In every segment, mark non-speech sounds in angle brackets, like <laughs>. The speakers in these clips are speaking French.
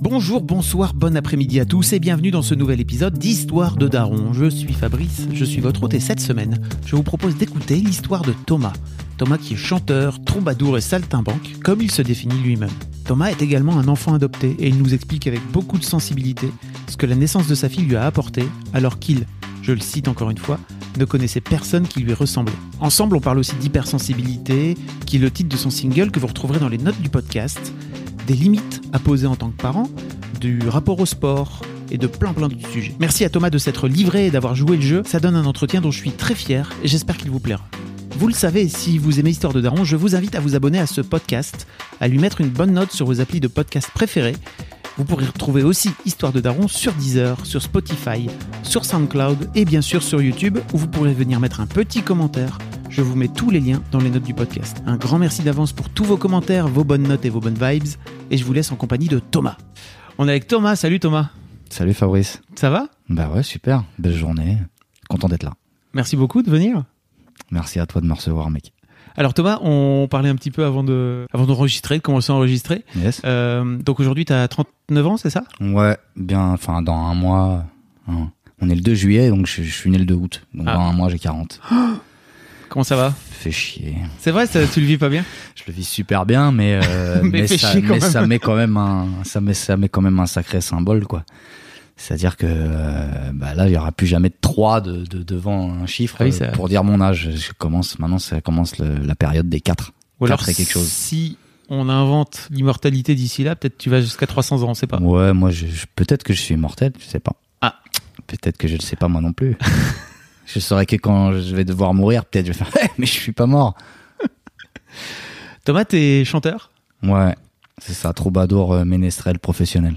Bonjour, bonsoir, bon après-midi à tous et bienvenue dans ce nouvel épisode d'Histoire de Daron. Je suis Fabrice, je suis votre hôte et cette semaine, je vous propose d'écouter l'histoire de Thomas. Thomas qui est chanteur, troubadour et saltimbanque, comme il se définit lui-même. Thomas est également un enfant adopté et il nous explique avec beaucoup de sensibilité ce que la naissance de sa fille lui a apporté alors qu'il, je le cite encore une fois, ne connaissait personne qui lui ressemblait. Ensemble, on parle aussi d'hypersensibilité, qui est le titre de son single que vous retrouverez dans les notes du podcast, des limites à poser en tant que parent, du rapport au sport et de plein plein d'autres sujets. Merci à Thomas de s'être livré et d'avoir joué le jeu. Ça donne un entretien dont je suis très fier et j'espère qu'il vous plaira. Vous le savez, si vous aimez Histoire de Daron, je vous invite à vous abonner à ce podcast, à lui mettre une bonne note sur vos applis de podcast préférés. Vous pourrez retrouver aussi Histoire de Daron sur Deezer, sur Spotify, sur SoundCloud et bien sûr sur YouTube où vous pourrez venir mettre un petit commentaire je vous mets tous les liens dans les notes du podcast. Un grand merci d'avance pour tous vos commentaires, vos bonnes notes et vos bonnes vibes. Et je vous laisse en compagnie de Thomas. On est avec Thomas. Salut Thomas. Salut Fabrice. Ça va? Bah ouais, super. Belle journée. Content d'être là. Merci beaucoup de venir. Merci à toi de me recevoir, mec. Alors Thomas, on parlait un petit peu avant de avant d'enregistrer, de commencer à enregistrer. Yes. Euh, donc aujourd'hui, tu as 39 ans, c'est ça? Ouais, bien, enfin dans un mois. hein. On est le 2 juillet, donc je, je suis né le 2 août. Donc Ah. dans un mois, j'ai 40. <gasps> Comment ça va? Fait chier. C'est vrai, ça, tu le vis pas bien? Je le vis super bien, mais, euh, <laughs> Mais mais, ça, mais ça met quand même un, ça met, ça met quand même un sacré symbole, quoi. C'est-à-dire que euh, bah là, il y aura plus jamais de 3 de, de, devant un chiffre Ah oui, euh, ça- pour dire mon âge. Je commence maintenant, ça commence le- la période des 4. Ou alors Quatre et quelque chose. si on invente l'immortalité d'ici là, peut-être tu vas jusqu'à 300 ans, on sait pas. Ouais, moi, je, je- peut-être que je suis immortel, je sais pas. Ah. Peut-être que je ne sais pas moi non plus. <laughs> je saurais que quand je vais devoir mourir, peut-être je vais faire, <laughs> mais je suis pas mort. <laughs> Thomas, t'es chanteur? Ouais, c'est ça, troubadour euh, ménestrel professionnel.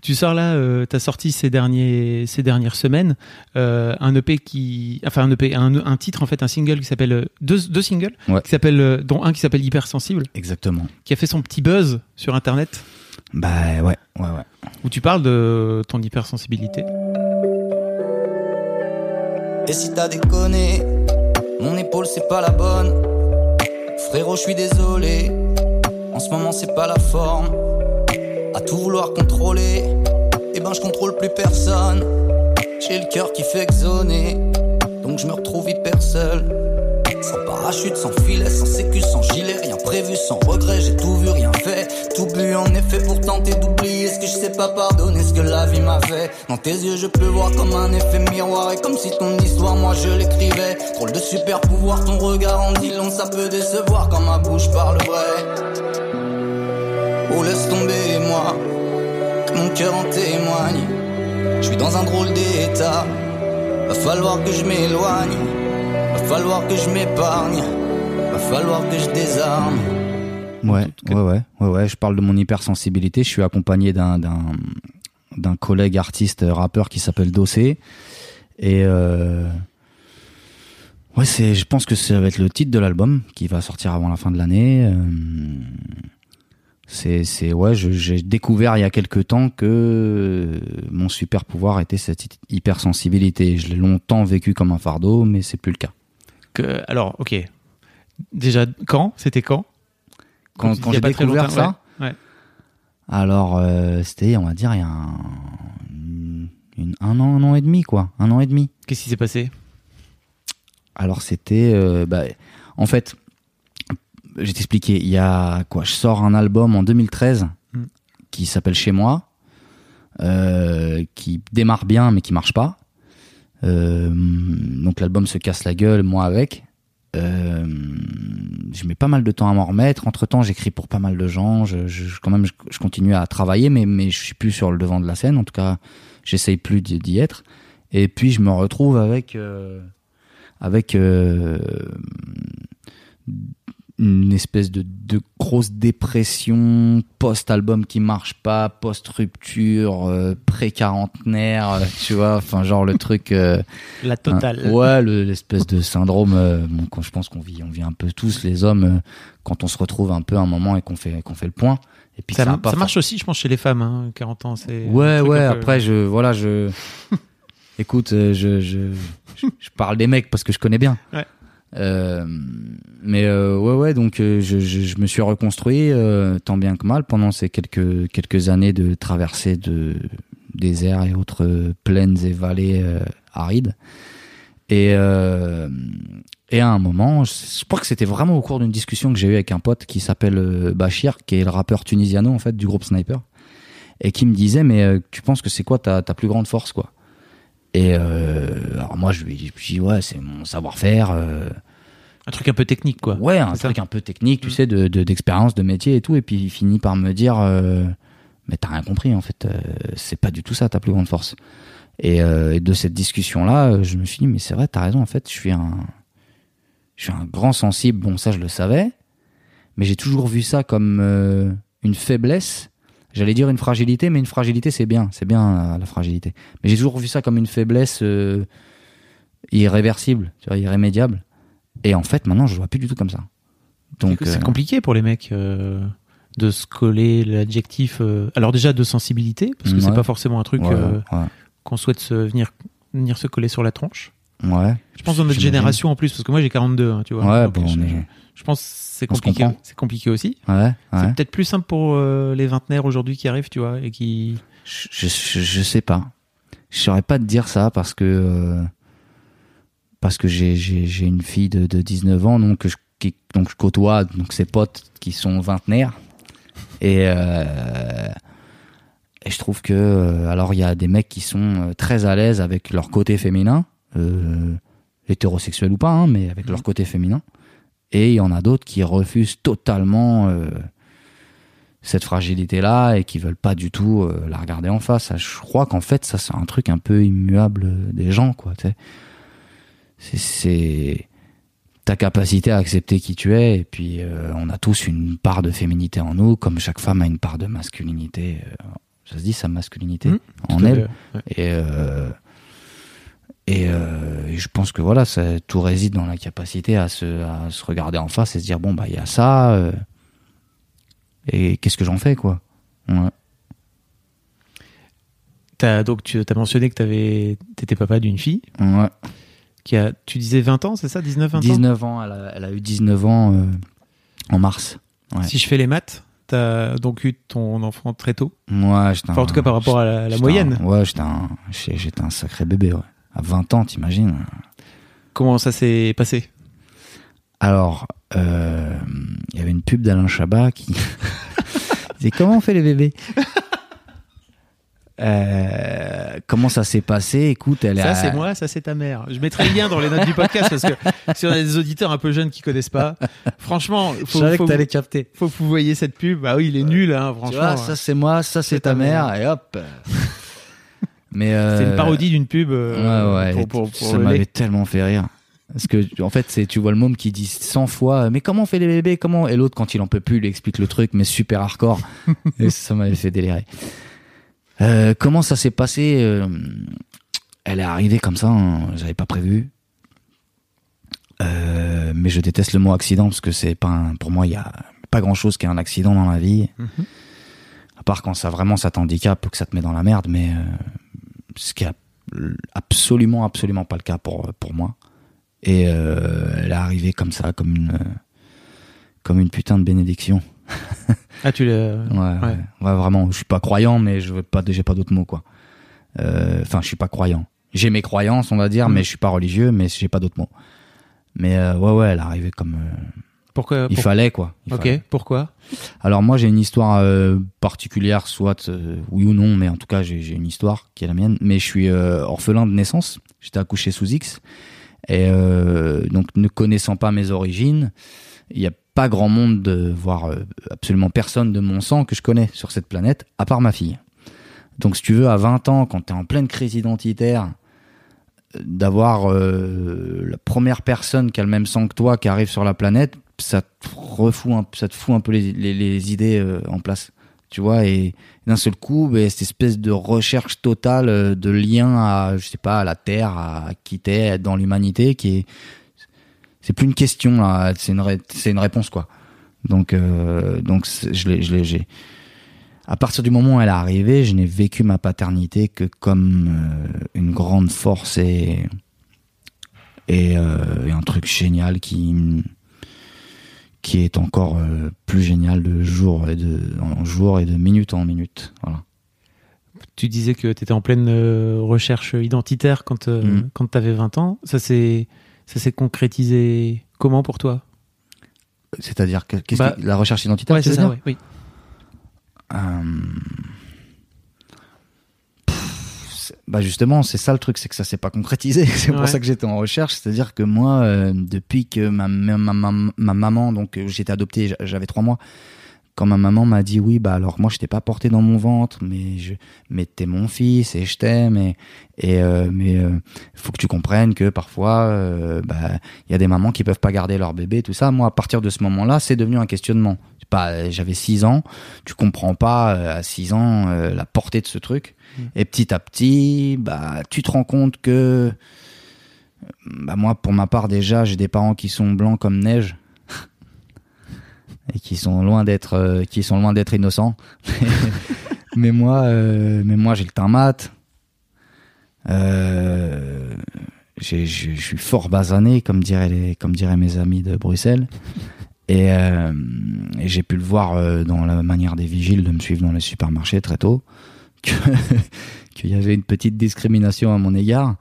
Tu sors là, euh, t'as sorti ces derniers ces dernières semaines euh, un EP qui, enfin un EP, un, un titre en fait, un single qui s'appelle euh, deux deux singles Ouais. qui s'appelle euh, dont un qui s'appelle Hypersensible, Exactement. qui a fait son petit buzz sur internet Bah ouais, ouais, ouais. où tu parles de ton hypersensibilité. Et si t'as déconné, mon épaule c'est pas la bonne. Frérot, je suis désolé. En ce moment c'est pas la forme. À tout vouloir contrôler, eh ben je contrôle plus personne. J'ai le cœur qui fait exoner, donc je me retrouve hyper seul. Sans parachute, sans filet, sans sécu, sans gilet, rien prévu, sans regret, j'ai tout vu, rien fait. Tout bu en effet pour tenter d'oublier ce que je sais pas pardonner, ce que la vie m'a fait. Dans tes yeux, je peux voir comme un effet miroir, et comme si ton histoire, moi je l'écrivais. Drôle de super pouvoir, ton regard en dit long, ça peut décevoir quand ma bouche parle vrai. Oh, laisse tomber, moi, que mon cœur en témoigne. Je suis dans un drôle d'état, va falloir que je m'éloigne. Va falloir que je m'épargne, va falloir que je désarme. Ouais, ouais, ouais, ouais, ouais. Je parle de mon hypersensibilité. Je suis accompagné d'un, d'un, d'un collègue artiste rappeur qui s'appelle Dossé. Et euh, ouais, c'est, je pense que ça va être le titre de l'album qui va sortir avant la fin de l'année. Euh, c'est, c'est, ouais, j'ai découvert il y a quelques temps que mon super pouvoir était cette hypersensibilité. Je l'ai longtemps vécu comme un fardeau, mais c'est plus le cas. Que, alors, ok. Déjà, quand? C'était quand? Quand, j'ai découvert ça, ouais. Ouais. Alors, euh, c'était, on va dire, il y a un, une- une- un an, un an et demi, quoi. Un an et demi. Qu'est-ce qui s'est passé? Alors, c'était. euh, bah, en fait, je vais t'expliquer. Il y a quoi? Je sors un album en 2013 Mm. qui s'appelle Chez moi, euh, qui démarre bien, mais qui marche pas. Euh, donc, l'album se casse la gueule, moi avec. Euh, je mets pas mal de temps à m'en remettre. Entre temps, j'écris pour pas mal de gens. Je, je- quand même, je, je continue à travailler, mais, mais je suis plus sur le devant de la scène. En tout cas, j'essaye plus d'y d'y être. Et puis, je me retrouve avec, euh, avec euh, une espèce de, de grosse dépression post-album qui marche pas, post-rupture, euh, pré-quarantenaire, euh, tu vois, enfin genre le truc. euh, <laughs> La totale. un- ouais, le- l'espèce de syndrome. bon, quand je pense qu'on vit, on vit un peu tous les hommes quand on se retrouve un peu à un moment et qu'on fait qu'on fait le point. Et puis ça, ça, marche aussi, je pense, chez les femmes. Hein, 40 ans, c'est. Ouais, ouais. peu- Après, je, voilà, je. <laughs> Écoute, je, je, je, je parle des mecs parce que je connais bien. Ouais. Euh, mais euh, ouais, ouais. Donc, euh, je, je, je me suis reconstruit euh, tant bien que mal pendant ces quelques quelques années de traversée de déserts et autres plaines et vallées arides. Et et à un moment, je, crois que c'était vraiment au cours d'une discussion que j'ai eue avec un pote qui s'appelle Bachir, qui est le rappeur tunisiano en fait du groupe Sniper et qui me disait mais tu penses que c'est quoi ta, ta plus grande force quoi? Et euh, alors moi je lui dis ouais c'est mon savoir-faire euh, Un truc un peu technique, quoi. ouais un ça. truc un peu technique tu Mm. sais de de- d'expérience de, métier et tout et puis il finit par me dire euh, mais t'as rien compris en fait euh, c'est pas du tout ça ta plus grande force et, euh, et de cette discussion là je me suis dit mais c'est vrai t'as raison en fait je suis un je suis un grand sensible bon ça je le savais mais j'ai toujours vu ça comme euh, une faiblesse J'allais dire une fragilité, mais une fragilité, c'est bien. C'est bien, euh, la fragilité. Mais j'ai toujours vu ça comme une faiblesse euh, irréversible, tu vois, irrémédiable. Et en fait, maintenant, je le vois plus du tout comme ça. Donc, c'est euh, compliqué pour les mecs euh, de se coller l'adjectif. Alors déjà de sensibilité, parce que c'est Ouais. pas forcément un truc ouais, ouais, qu'on souhaite se venir venir se coller sur la tronche. ouais. Je pense dans notre génération en plus, parce que moi j'ai 42, hein, tu vois. Ouais, Donc, bon, je, on est- je- pense que c'est compliqué. C'est compliqué aussi. Ouais, C'est peut-être plus simple pour euh, les vingtenaires aujourd'hui qui arrivent, tu vois, et qui. Je, je, je sais pas. Je saurais pas te dire ça parce que euh, parce que j'ai une fille de, de 19 ans donc je qui, donc je côtoie donc ses potes qui sont vingtenaires et euh, et je trouve que euh, alors il y a des mecs qui sont très à l'aise avec leur côté féminin hétérosexuel ou pas hein, mais avec leur côté féminin et il y en a d'autres qui refusent totalement euh, cette fragilité là et qui veulent pas du tout euh, la regarder en face. Je crois qu'en fait ça c'est un truc un peu immuable euh, des gens quoi c'est ta capacité à accepter qui tu es et puis euh, on a tous une part de féminité en nous comme chaque femme a une part de masculinité ça se dit sa masculinité Mmh, en elle. ouais. et et, euh, et je pense que voilà ça, tout réside dans la capacité à se, à se regarder en face et se dire bon bah il y a ça euh, et qu'est-ce que j'en fais quoi? Ouais. T'as- donc tu as mentionné que t'avais, t'étais papa d'une fille Ouais. qui a, tu disais 20 ans, c'est ça, 19, 20 ans? 19 ans elle a, elle a eu 19 ans euh, en mars ouais. Si je fais les maths, t'as donc eu ton enfant très tôt. Ouais, Enfin, en tout cas par rapport à la, moyenne. un- ouais j'étais un, j'étais un sacré bébé ouais. À 20 ans t'imagines Comment ça s'est passé? Alors, euh, il y avait une pub d'Alain Chabat qui <laughs> disait comment on fait les bébés? Euh, comment ça s'est passé? Écoute, elle Ça, a- c'est moi, ça, c'est ta mère. Je mettrai le lien dans les notes du podcast parce que si on a des auditeurs un peu jeunes qui connaissent pas, franchement, faut, faut, que t'allais capter. faut que vous voyez cette pub. Bah oui, il est nul, hein, Tu franchement. vois, ça c'est moi, ça c'est ta mère, et hop. Mais euh, c'est une parodie d'une pub euh, ouais, ouais, pour, pour, pour ça m'avait tellement fait rire. Parce que en fait, c'est tu vois le môme qui dit 100 fois mais comment on fait les bébés? Comment? Et l'autre quand il en peut plus il explique le truc mais super hardcore <laughs> et ça m'avait fait délirer. Euh, comment ça s'est passé euh, Elle est arrivée comme ça, hein, j'avais pas prévu. Euh, mais je déteste le mot accident parce que c'est pas un- pour moi il y a pas grand chose qui est un accident dans la vie. Mhm. À part quand ça vraiment ça t'handicape ou que ça te met dans la merde, mais euh, ce qui est absolument absolument pas le cas pour pour moi. Et euh, elle est arrivée comme ça, comme une comme une putain de bénédiction. Ah, tu l'as. <laughs> Ouais, ouais. ouais, vraiment. Je suis pas croyant, mais je veux pas, j'ai pas d'autres mots quoi. Euh, Enfin, je suis pas croyant. J'ai mes croyances, on va dire, Mm. mais je suis pas religieux, mais j'ai pas d'autres mots. Mais euh, ouais, ouais, elle est arrivée comme euh, Pourquoi il pour- fallait quoi. Il Ok, fallait. pourquoi Alors moi j'ai une histoire euh, particulière, soit euh, oui ou non, mais en tout cas j'ai une histoire qui est la mienne. Mais je suis euh, orphelin de naissance. J'étais accouché sous X et donc ne connaissant pas mes origines, il n'y a pas grand monde, de, voire absolument personne de mon sang que je connais sur cette planète, à part ma fille. Donc si tu veux, à 20 ans, quand tu es en pleine crise identitaire, d'avoir euh, la première personne qui a le même sang que toi qui arrive sur la planète, ça te refout un, ça te fout un peu les, les, idées euh, en place tu vois et d'un seul coup ben, cette espèce de recherche totale euh, de lien à je sais pas à la terre à qui t'es dans l'humanité qui est c'est plus une question là c'est une c'est une réponse quoi. Donc euh, donc je l'ai je j'ai à partir du moment où elle est arrivée je n'ai vécu ma paternité que comme une grande force et et, un truc génial qui qui est encore euh, plus génial de jour et de en jour et de minute en minute voilà Tu disais que tu étais en pleine euh, recherche identitaire quand, euh, Mhm. quand tu avais 20 ans. Ça s'est ça s'est concrétisé comment pour toi? C'est-à-dire que Bah, que- la recherche identitaire Ouais, c'est ça, ouais, oui. Bah justement, c'est ça le truc, c'est que ça s'est pas concrétisé. <laughs> C'est pour ça que j'étais en recherche. C'est-à-dire que moi, euh, depuis que ma, ma, ma, ma- ma maman, donc euh, j'étais adopté, j'a- j'avais trois mois. Quand ma maman m'a dit oui, bah alors moi je t'ai pas porté dans mon ventre, mais je, mais t'es mon fils et je t'aime et et euh, mais euh, faut que tu comprennes que parfois euh, bah il y a des mamans qui peuvent pas garder leur bébé tout ça. Moi à partir de ce moment-là, c'est devenu un questionnement. Pas, j'avais six ans, tu comprends pas euh, à 6 ans euh, la portée de ce truc. Mm. Et petit à petit, bah, tu te rends compte que, bah, moi, pour ma part, déjà, j'ai des parents qui sont blancs comme neige. Et qui sont loin d'être, euh, qui sont loin d'être innocents. <laughs> mais moi, euh, mais moi, j'ai le teint mat. Euh, je suis fort basané, comme diraient comme diraient mes amis de Bruxelles. Et, j'ai pu le voir dans la manière des vigiles de me suivre dans les supermarchés très tôt, <laughs> qu'il y avait une petite discrimination à mon égard.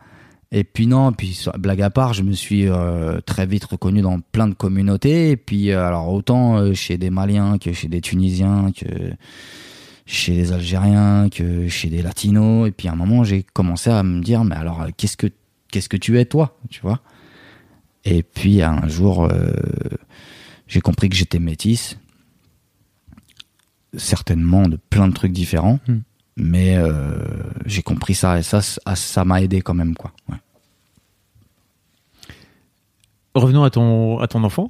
Et puis non, puis blague à part, je me suis euh, très vite reconnu dans plein de communautés. Et puis euh, alors autant euh, chez des Maliens que chez des Tunisiens, que chez des Algériens, que chez des Latinos. Et puis à un moment, j'ai commencé à me dire, mais alors qu'est-ce que qu'est-ce que tu es toi, tu vois? Et puis un jour, j'ai compris que j'étais métisse, certainement de plein de trucs différents, Hmm. Mais euh, j'ai compris ça et ça, ça ça m'a aidé quand même, quoi. Ouais. Revenons à ton, à ton enfant.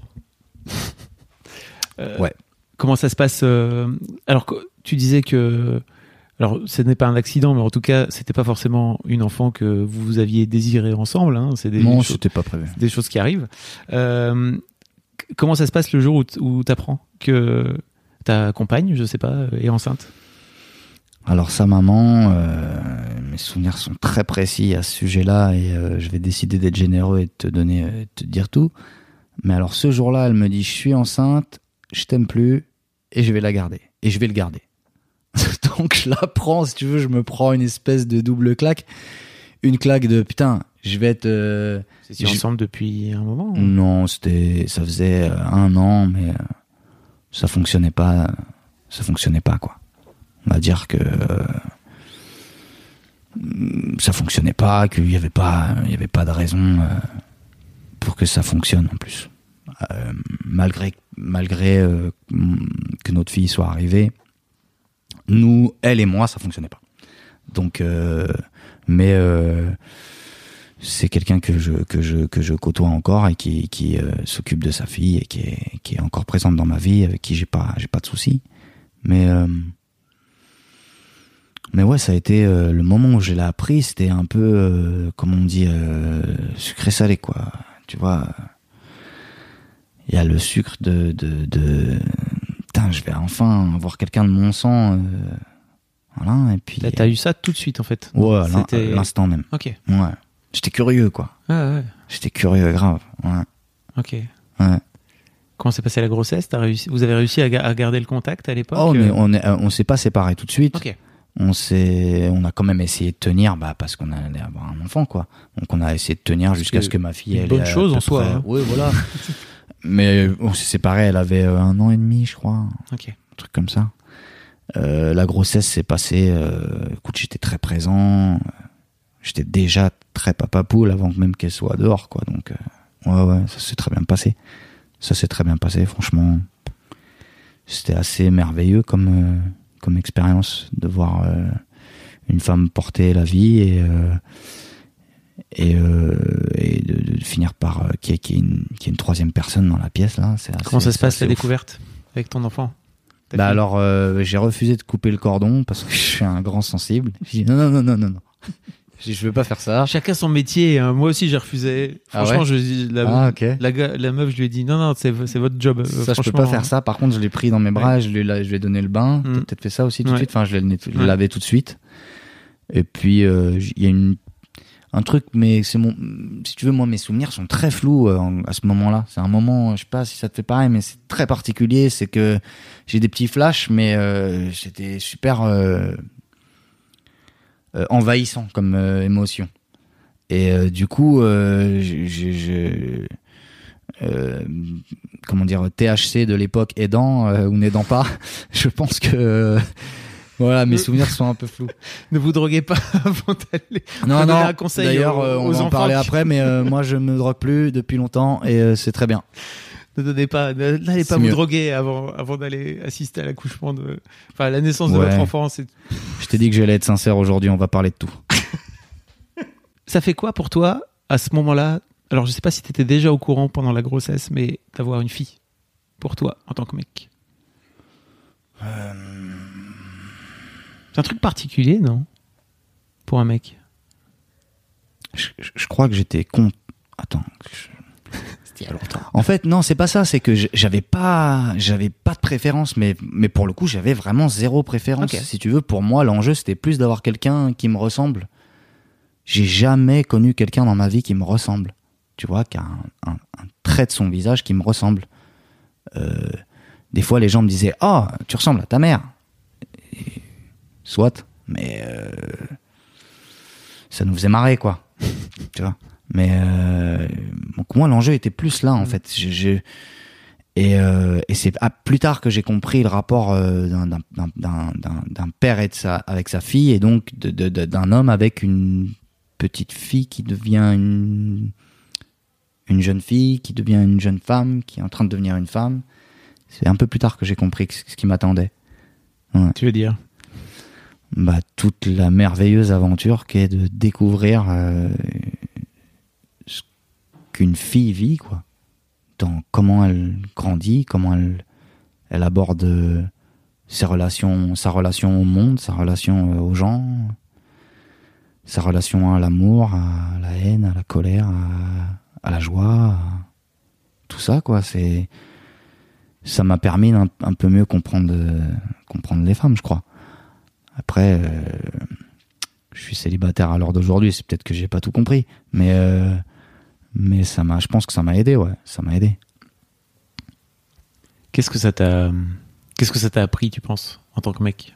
Euh, Ouais. Comment ça se passe euh, Alors, tu disais que. Alors, ce n'est pas un accident, mais en tout cas, c'était pas forcément une enfant que vous aviez désiré ensemble. Hein, c'est des, non, choses, c'était pas prévu. des choses qui arrivent. Euh, comment ça se passe le jour où, tu apprends que ta compagne, je sais pas, est enceinte? Alors sa maman, euh, mes souvenirs sont très précis à ce sujet-là et euh, je vais décider d'être généreux et de te donner, euh, de te dire tout. Mais alors ce jour-là, elle me dit je suis enceinte, je t'aime plus et je vais la garder et je vais le garder. <laughs> Donc je la prends, si tu veux, je me prends une espèce de double claque, une claque de putain, je vais être euh, Je- ensemble depuis un moment non, c'était, ça faisait un an, mais ça fonctionnait pas, ça fonctionnait pas quoi. On va dire que euh, ça fonctionnait pas, qu'il y avait pas, avait pas de raison euh, pour que ça fonctionne en plus. Euh, malgré malgré que notre fille soit arrivée, nous, elle et moi, ça fonctionnait pas. Donc, mais c'est quelqu'un que je que je que je côtoie encore et qui qui s'occupe de sa fille et qui est qui est encore présente dans ma vie avec qui j'ai pas pas de soucis mais mais ouais ça a été euh, le moment où je l'ai appris c'était un peu euh, comme on dit euh, sucré salé quoi tu vois il y a le sucre de de de putain je vais enfin avoir quelqu'un de mon sang euh, voilà et puis T'as eu ça tout de suite en fait. ouais l'instant même Ok. ouais j'étais curieux quoi Ah ouais. J'étais curieux, grave. Ouais. Ok. ouais. Comment s'est passée la grossesse? T'as réussi Vous avez réussi à, ga- à garder le contact à l'époque Oh, mais on s'est pas séparés tout de suite. Ok. On s'est, on a quand même essayé de tenir, bah, parce qu'on allait avoir un enfant, quoi. Donc, on a essayé de tenir jusqu'à ce que ma fille, une elle bonne à chose en soi, hein. Oui, voilà. <laughs> mais on s'est séparés, elle avait euh, un an et demi, je crois. Ok. Un truc comme ça. Euh, la grossesse s'est passée, euh, écoute, j'étais très présent. J'étais déjà très papa poule avant même qu'elle soit dehors, quoi. Donc, euh, ouais, ouais, ça s'est très bien passé. Ça s'est très bien passé, franchement. C'était assez merveilleux comme, euh, comme expérience de voir euh, une femme porter la vie et, euh, et, euh, et de, de finir par qu'il y, y ait une, qu'il y ait une troisième personne dans la pièce là. assez- Comment ça se passe la ouf. découverte avec ton enfant? Bah alors j'ai refusé de couper le cordon parce que <laughs> je suis un grand sensible. J'ai dit non non non non non non. J'ai dit, je veux pas faire ça. Chacun son métier. hein. Moi aussi, j'ai refusé. Ah Franchement, ouais je dis la, Ah ok. la, meuf, je lui ai dit non, non, c'est c'est votre job. euh, Ça, je peux franchement, pas faire ça. Par contre, je l'ai pris dans mes bras, je, lui, ai- je lui ai donné le bain. Mm. T'as peut-être fait ça aussi tout de Ouais. suite. Enfin, je l'ai Ouais. lavé tout de suite. Et puis, euh, j- il y a une, un truc, mais c'est mon, si tu veux, moi, mes souvenirs sont très flous euh, en- à ce moment-là. C'est un moment, je sais pas si ça te fait pareil, mais c'est très particulier. C'est que j'ai des petits flashs, mais euh, j'étais super euh, envahissant comme euh, émotion. Et euh, du coup, euh, je, je- je- euh, comment dire, THC de l'époque aidant euh, ou n'aidant pas, <laughs> je pense que euh, voilà, mes Euh, souvenirs sont un peu flous. <laughs> Ne vous droguez pas <laughs> avant d'aller. Non, non. un conseil D'ailleurs, euh, on va en parler qui- après, mais euh, moi, je me drogue plus depuis longtemps et euh, c'est très bien. Ne donnez pas, n'allez pas vous mieux. droguer avant, avant d'aller assister à l'accouchement de, enfin, à la naissance de votre enfant. C'est, Je t'ai dit que j'allais être sincère aujourd'hui. On va parler de tout. ça fait quoi pour toi à ce moment-là? Alors, je sais pas si tu étais déjà au courant pendant la grossesse, mais d'avoir une fille pour toi en tant que mec. Euh, C'est un truc particulier, non? Pour un mec. Je, je- je crois que j'étais con. Attends. je- il y a longtemps. En fait, non, c'est pas ça. C'est que j'avais pas, j'avais pas de préférence, mais mais pour le coup, j'avais vraiment zéro préférence. Si tu veux, pour moi, l'enjeu c'était plus d'avoir quelqu'un qui me ressemble. J'ai jamais connu quelqu'un dans ma vie qui me ressemble. Tu vois, qui a un, un- un trait de son visage qui me ressemble. Euh, des fois, les gens me disaient, oh, tu ressembles à ta mère. Et- soit, mais euh, ça nous faisait marrer, quoi. <laughs> tu vois? Mais euh, donc moi, l'enjeu était plus là, en fait. Je- je- et, euh, et c'est plus tard que j'ai compris le rapport euh, d'un- d'un- d'un d'un- d'un- d'un père et de sa, avec sa fille, et donc de- de- de- d'un homme avec une petite fille qui devient une, une jeune fille, qui devient une jeune femme, qui est en train de devenir une femme. C'est un peu plus tard que j'ai compris ce qui m'attendait. Tu veux dire? Bah, toute la merveilleuse aventure qu'est de découvrir euh, qu'une fille vit, quoi. Dans comment elle grandit, comment elle, elle aborde euh, ses relations, sa relation au monde, sa relation euh, aux gens, sa relation à l'amour, à la haine, à la colère, à, la joie, à tout ça, quoi. C'est ça m'a permis d'un un peu mieux comprendre euh, comprendre les femmes, je crois. Après, je suis célibataire à l'heure d'aujourd'hui, c'est peut-être que j'ai pas tout compris, mais mais ça m'a, je pense que ça m'a aidé, ouais, ça m'a aidé. Qu'est-ce que ça t'a, qu'est-ce que ça t'a appris, tu penses, en tant que mec?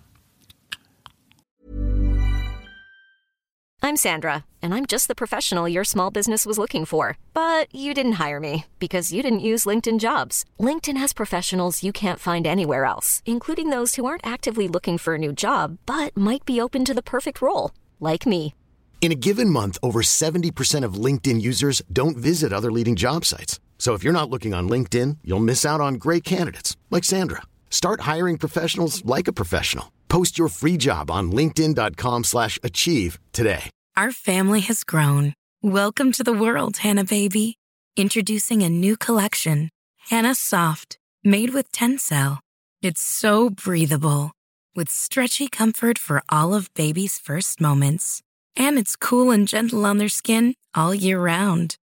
I'm Sandra, and I'm just the professional your small business was looking for. But you didn't hire me because you didn't use LinkedIn jobs. LinkedIn has professionals you can't find anywhere else, including those who aren't actively looking for a new job but might be open to the perfect role, like me. In a given month, over 70% of LinkedIn users don't visit other leading job sites. So if you're not looking on LinkedIn, you'll miss out on great candidates like Sandra. Start hiring professionals like a professional. Post your free job on linkedin.com/achieve today. Our family has grown. Welcome to the world, Hannah baby. Introducing a new collection, Hannah Soft, made with Tencel. It's so breathable, with stretchy comfort for all of baby's first moments. And it's cool and gentle on their skin all year round.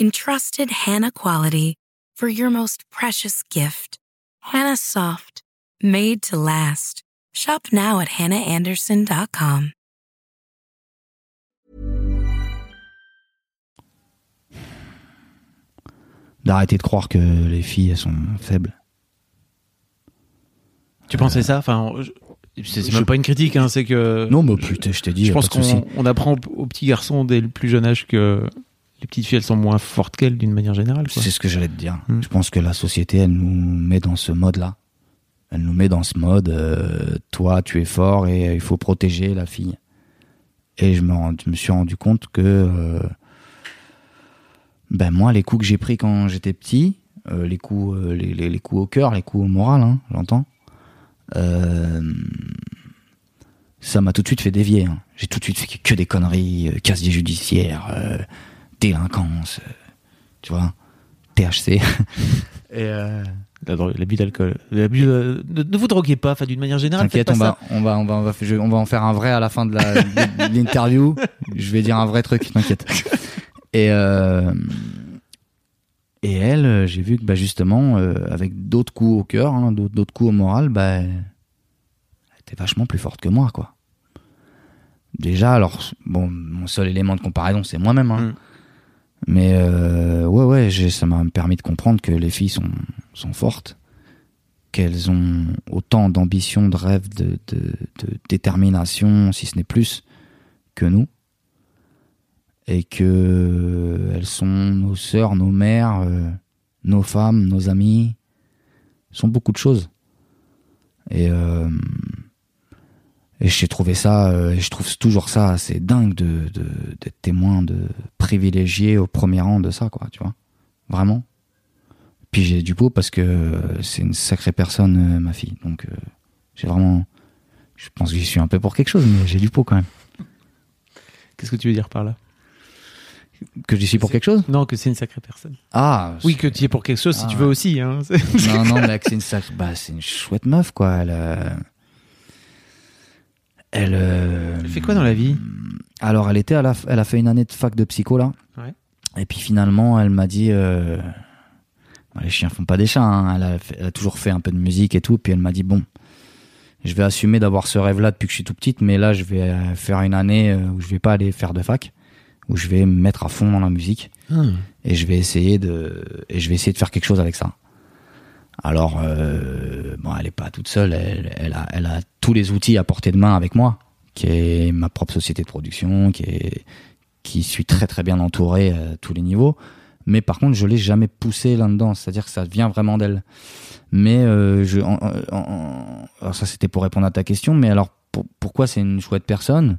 Entrusted Hannah quality for your most precious gift. Hannah Soft, made to last. Shop now at hannahanderson.com. D'arrêter de croire que les filles elles sont faibles. Tu pensais euh, ça Enfin, je- c'est même pas une critique, hein, c'est que. Non, mais putain, je t'ai dit, je pense qu'on on apprend aux petits garçons dès le plus jeune âge que les petites filles elles sont moins fortes qu'elles d'une manière générale. C'est ce que j'allais te dire. Hmm. Je pense que la société, elle nous met dans ce mode-là. Elle nous met dans ce mode, euh, toi, tu es fort et euh, il faut protéger la fille. Et je me, rends- je me suis rendu compte que, euh, ben moi, les coups que j'ai pris quand j'étais petit, euh, les coups, les, les- les coups au cœur, les coups au moral, hein, j'entends. Euh, ça m'a tout de suite fait dévier. hein. J'ai tout de suite fait que des conneries, euh, casier judiciaire, euh, délinquance, tu vois, THC. <laughs> Et euh, La drogue- L'abus d'alcool. L'abus de- Ne, ne vous droguez pas, d'une manière générale. T'inquiète, on va, on va, on va, on va, je- on va en faire un vrai à la fin de l'interview. Je vais dire un vrai truc, t'inquiète. Et euh, et elle, euh, j'ai vu que bah, justement, euh, avec d'autres coups au cœur, hein, d'autres coups au moral, bah, elle était vachement plus forte que moi, quoi. Déjà, alors, bon, mon seul élément de comparaison, c'est moi-même. Hein. Mm. Mais euh, ouais, ouais, ça m'a permis de comprendre que les filles sont, sont fortes, qu'elles ont autant d'ambition, de rêve, de, de, de détermination, si ce n'est plus, que nous. Et que elles sont nos sœurs, nos mères, euh, nos femmes, nos amies, sont beaucoup de choses. Et, euh, j'ai trouvé ça, euh, et je trouve toujours ça assez dingue de, d'être témoin de privilégiés au premier rang de ça, quoi, tu vois. Vraiment. Puis j'ai du pot parce que euh, c'est une sacrée personne, euh, ma fille. Donc euh, j'ai vraiment. Je pense que j'y suis un peu pour quelque chose, mais j'ai du pot quand même. Qu'est-ce que tu veux dire par là? Que j'y suis pour quelque chose? Non, que c'est une sacrée personne. Ah Oui, que tu y es pour quelque chose si Ah tu veux aussi. Hein. Non, non, mais c'est une sacrée. Bah, c'est une chouette meuf, quoi. Elle. euh, Elle. euh, Elle fait quoi dans la vie? Alors, elle était à la, elle a fait une année de fac de psycho là. Ouais. Et puis finalement, elle m'a dit, euh, bah, les chiens font pas des chats. hein. Elle, a fait- elle a toujours fait un peu de musique et tout. Puis elle m'a dit bon, je vais assumer d'avoir ce rêve-là depuis que je suis tout petite, mais là, je vais faire une année où je vais pas aller faire de fac, où je vais me mettre à fond dans la musique et je vais essayer de et je vais essayer de faire quelque chose avec ça. Alors euh, bon, elle est pas toute seule, elle, elle a elle a tous les outils à portée de main avec moi, qui est ma propre société de production, qui est qui suis très très bien entouré à tous les niveaux. Mais par contre, je l'ai jamais poussé là-dedans, c'est-à-dire que ça vient vraiment d'elle. Mais euh, je, en- en- en- alors ça c'était pour répondre à ta question. Mais alors pour- pourquoi c'est une chouette personne?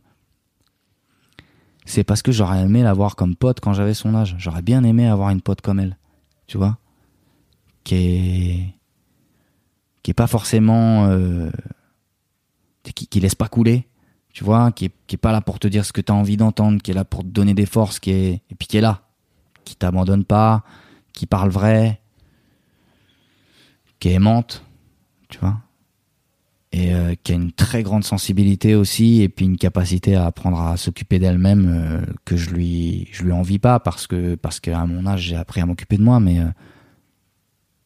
C'est parce que j'aurais aimé l'avoir comme pote quand j'avais son âge. J'aurais bien aimé avoir une pote comme elle, tu vois, qui est qui est pas forcément euh, qui, laisse pas couler, tu vois, qui est, qui est pas là pour te dire ce que tu as envie d'entendre, qui est là pour te donner des forces, qui est et puis qui est là, qui t'abandonne pas, qui parle vrai, qui est aimante, tu vois, et euh, qui a une très grande sensibilité aussi, et puis une capacité à apprendre à s'occuper d'elle-même euh, que je lui je lui envie pas parce que parce qu'à mon âge j'ai appris à m'occuper de moi, mais euh,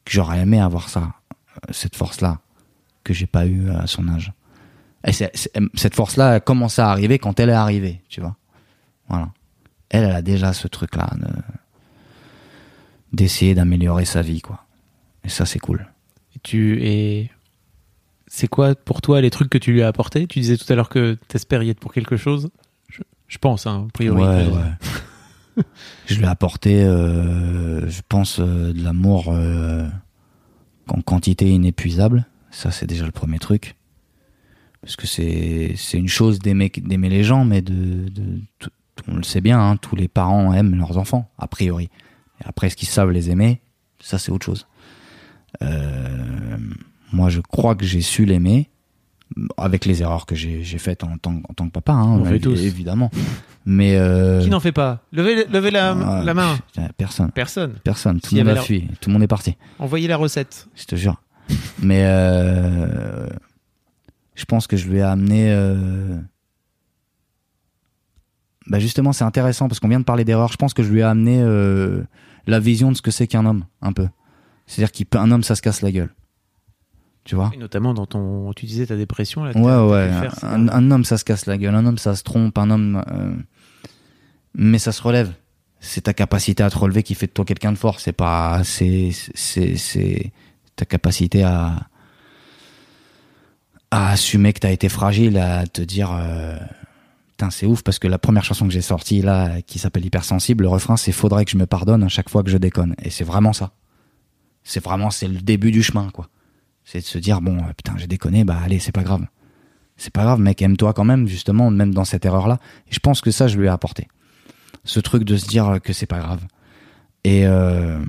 j'aurais aimé avoir ça, cette force-là que j'ai pas eu à son âge. Et cette force-là a commencé à arriver quand elle est arrivée, tu vois. Voilà. Elle, elle a déjà ce truc-là de- d'essayer d'améliorer sa vie, quoi. Et ça, c'est cool. Et tu et c'est quoi pour toi les trucs que tu lui as apportés? Tu disais tout à l'heure que t'espères y être pour quelque chose. Je, je pense, hein, a priori. Ouais, ouais. <laughs> je lui ai apporté, euh, je pense, euh, de l'amour euh, en quantité inépuisable. Ça, c'est déjà le premier truc. Parce que c'est c'est une chose d'aimer d'aimer les gens, mais de, de tout- on le sait bien, hein, tous les parents aiment leurs enfants, a priori. Et après, ce qu'ils savent les aimer, ça c'est autre chose. Euh, moi, je crois que j'ai su l'aimer avec les erreurs que j'ai faites en tant, en tant que papa, hein, On fait tous. évidemment. Mais euh, Qui n'en fait pas? Levez, levez la, ah, la main. Personne, Personne. personne. Tout le monde a la- fui, tout le monde est parti. Envoyez la recette. Je te jure. Mais euh, je pense que je lui ai amené. euh, Bah justement, c'est intéressant parce qu'on vient de parler d'erreur. Je pense que je lui ai amené euh, la vision de ce que c'est qu'un homme, un peu. C'est-à-dire qu'un homme, ça se casse la gueule. Tu vois Et notamment dans ton. Tu disais ta dépression là. Ouais, ouais. faire, Un, un homme, ça se casse la gueule. Un homme, ça se trompe. Un homme. euh, Mais ça se relève. C'est ta capacité à te relever qui fait de toi quelqu'un de fort. C'est pas. C'est. C'est. C'est ta capacité à. à assumer que t'as été fragile, à te dire. euh, c'est ouf parce que la première chanson que j'ai sortie là, qui s'appelle Hypersensible, le refrain c'est Faudrait que je me pardonne à chaque fois que je déconne. Et c'est vraiment ça. C'est vraiment, c'est le début du chemin, quoi. C'est de se dire, bon, euh, putain, j'ai déconné, bah allez, c'est pas grave. C'est pas grave, mec, aime-toi quand même, justement, même dans cette erreur-là. Et je pense que ça, je lui ai apporté. Ce truc de se dire que c'est pas grave. Et euh,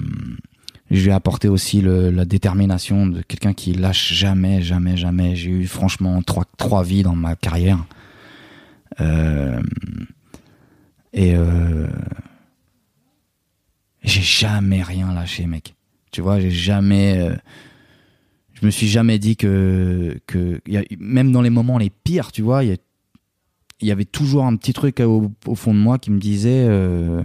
je lui ai apporté aussi la détermination de quelqu'un qui lâche jamais, jamais, jamais. J'ai eu franchement trois, trois vies dans ma carrière. Euh, et euh, j'ai jamais rien lâché, mec. Tu vois, j'ai jamais. Je me suis jamais dit que que y a- même dans les moments les pires, tu vois, il y, avait toujours un petit truc au, au fond de moi qui me disait. euh,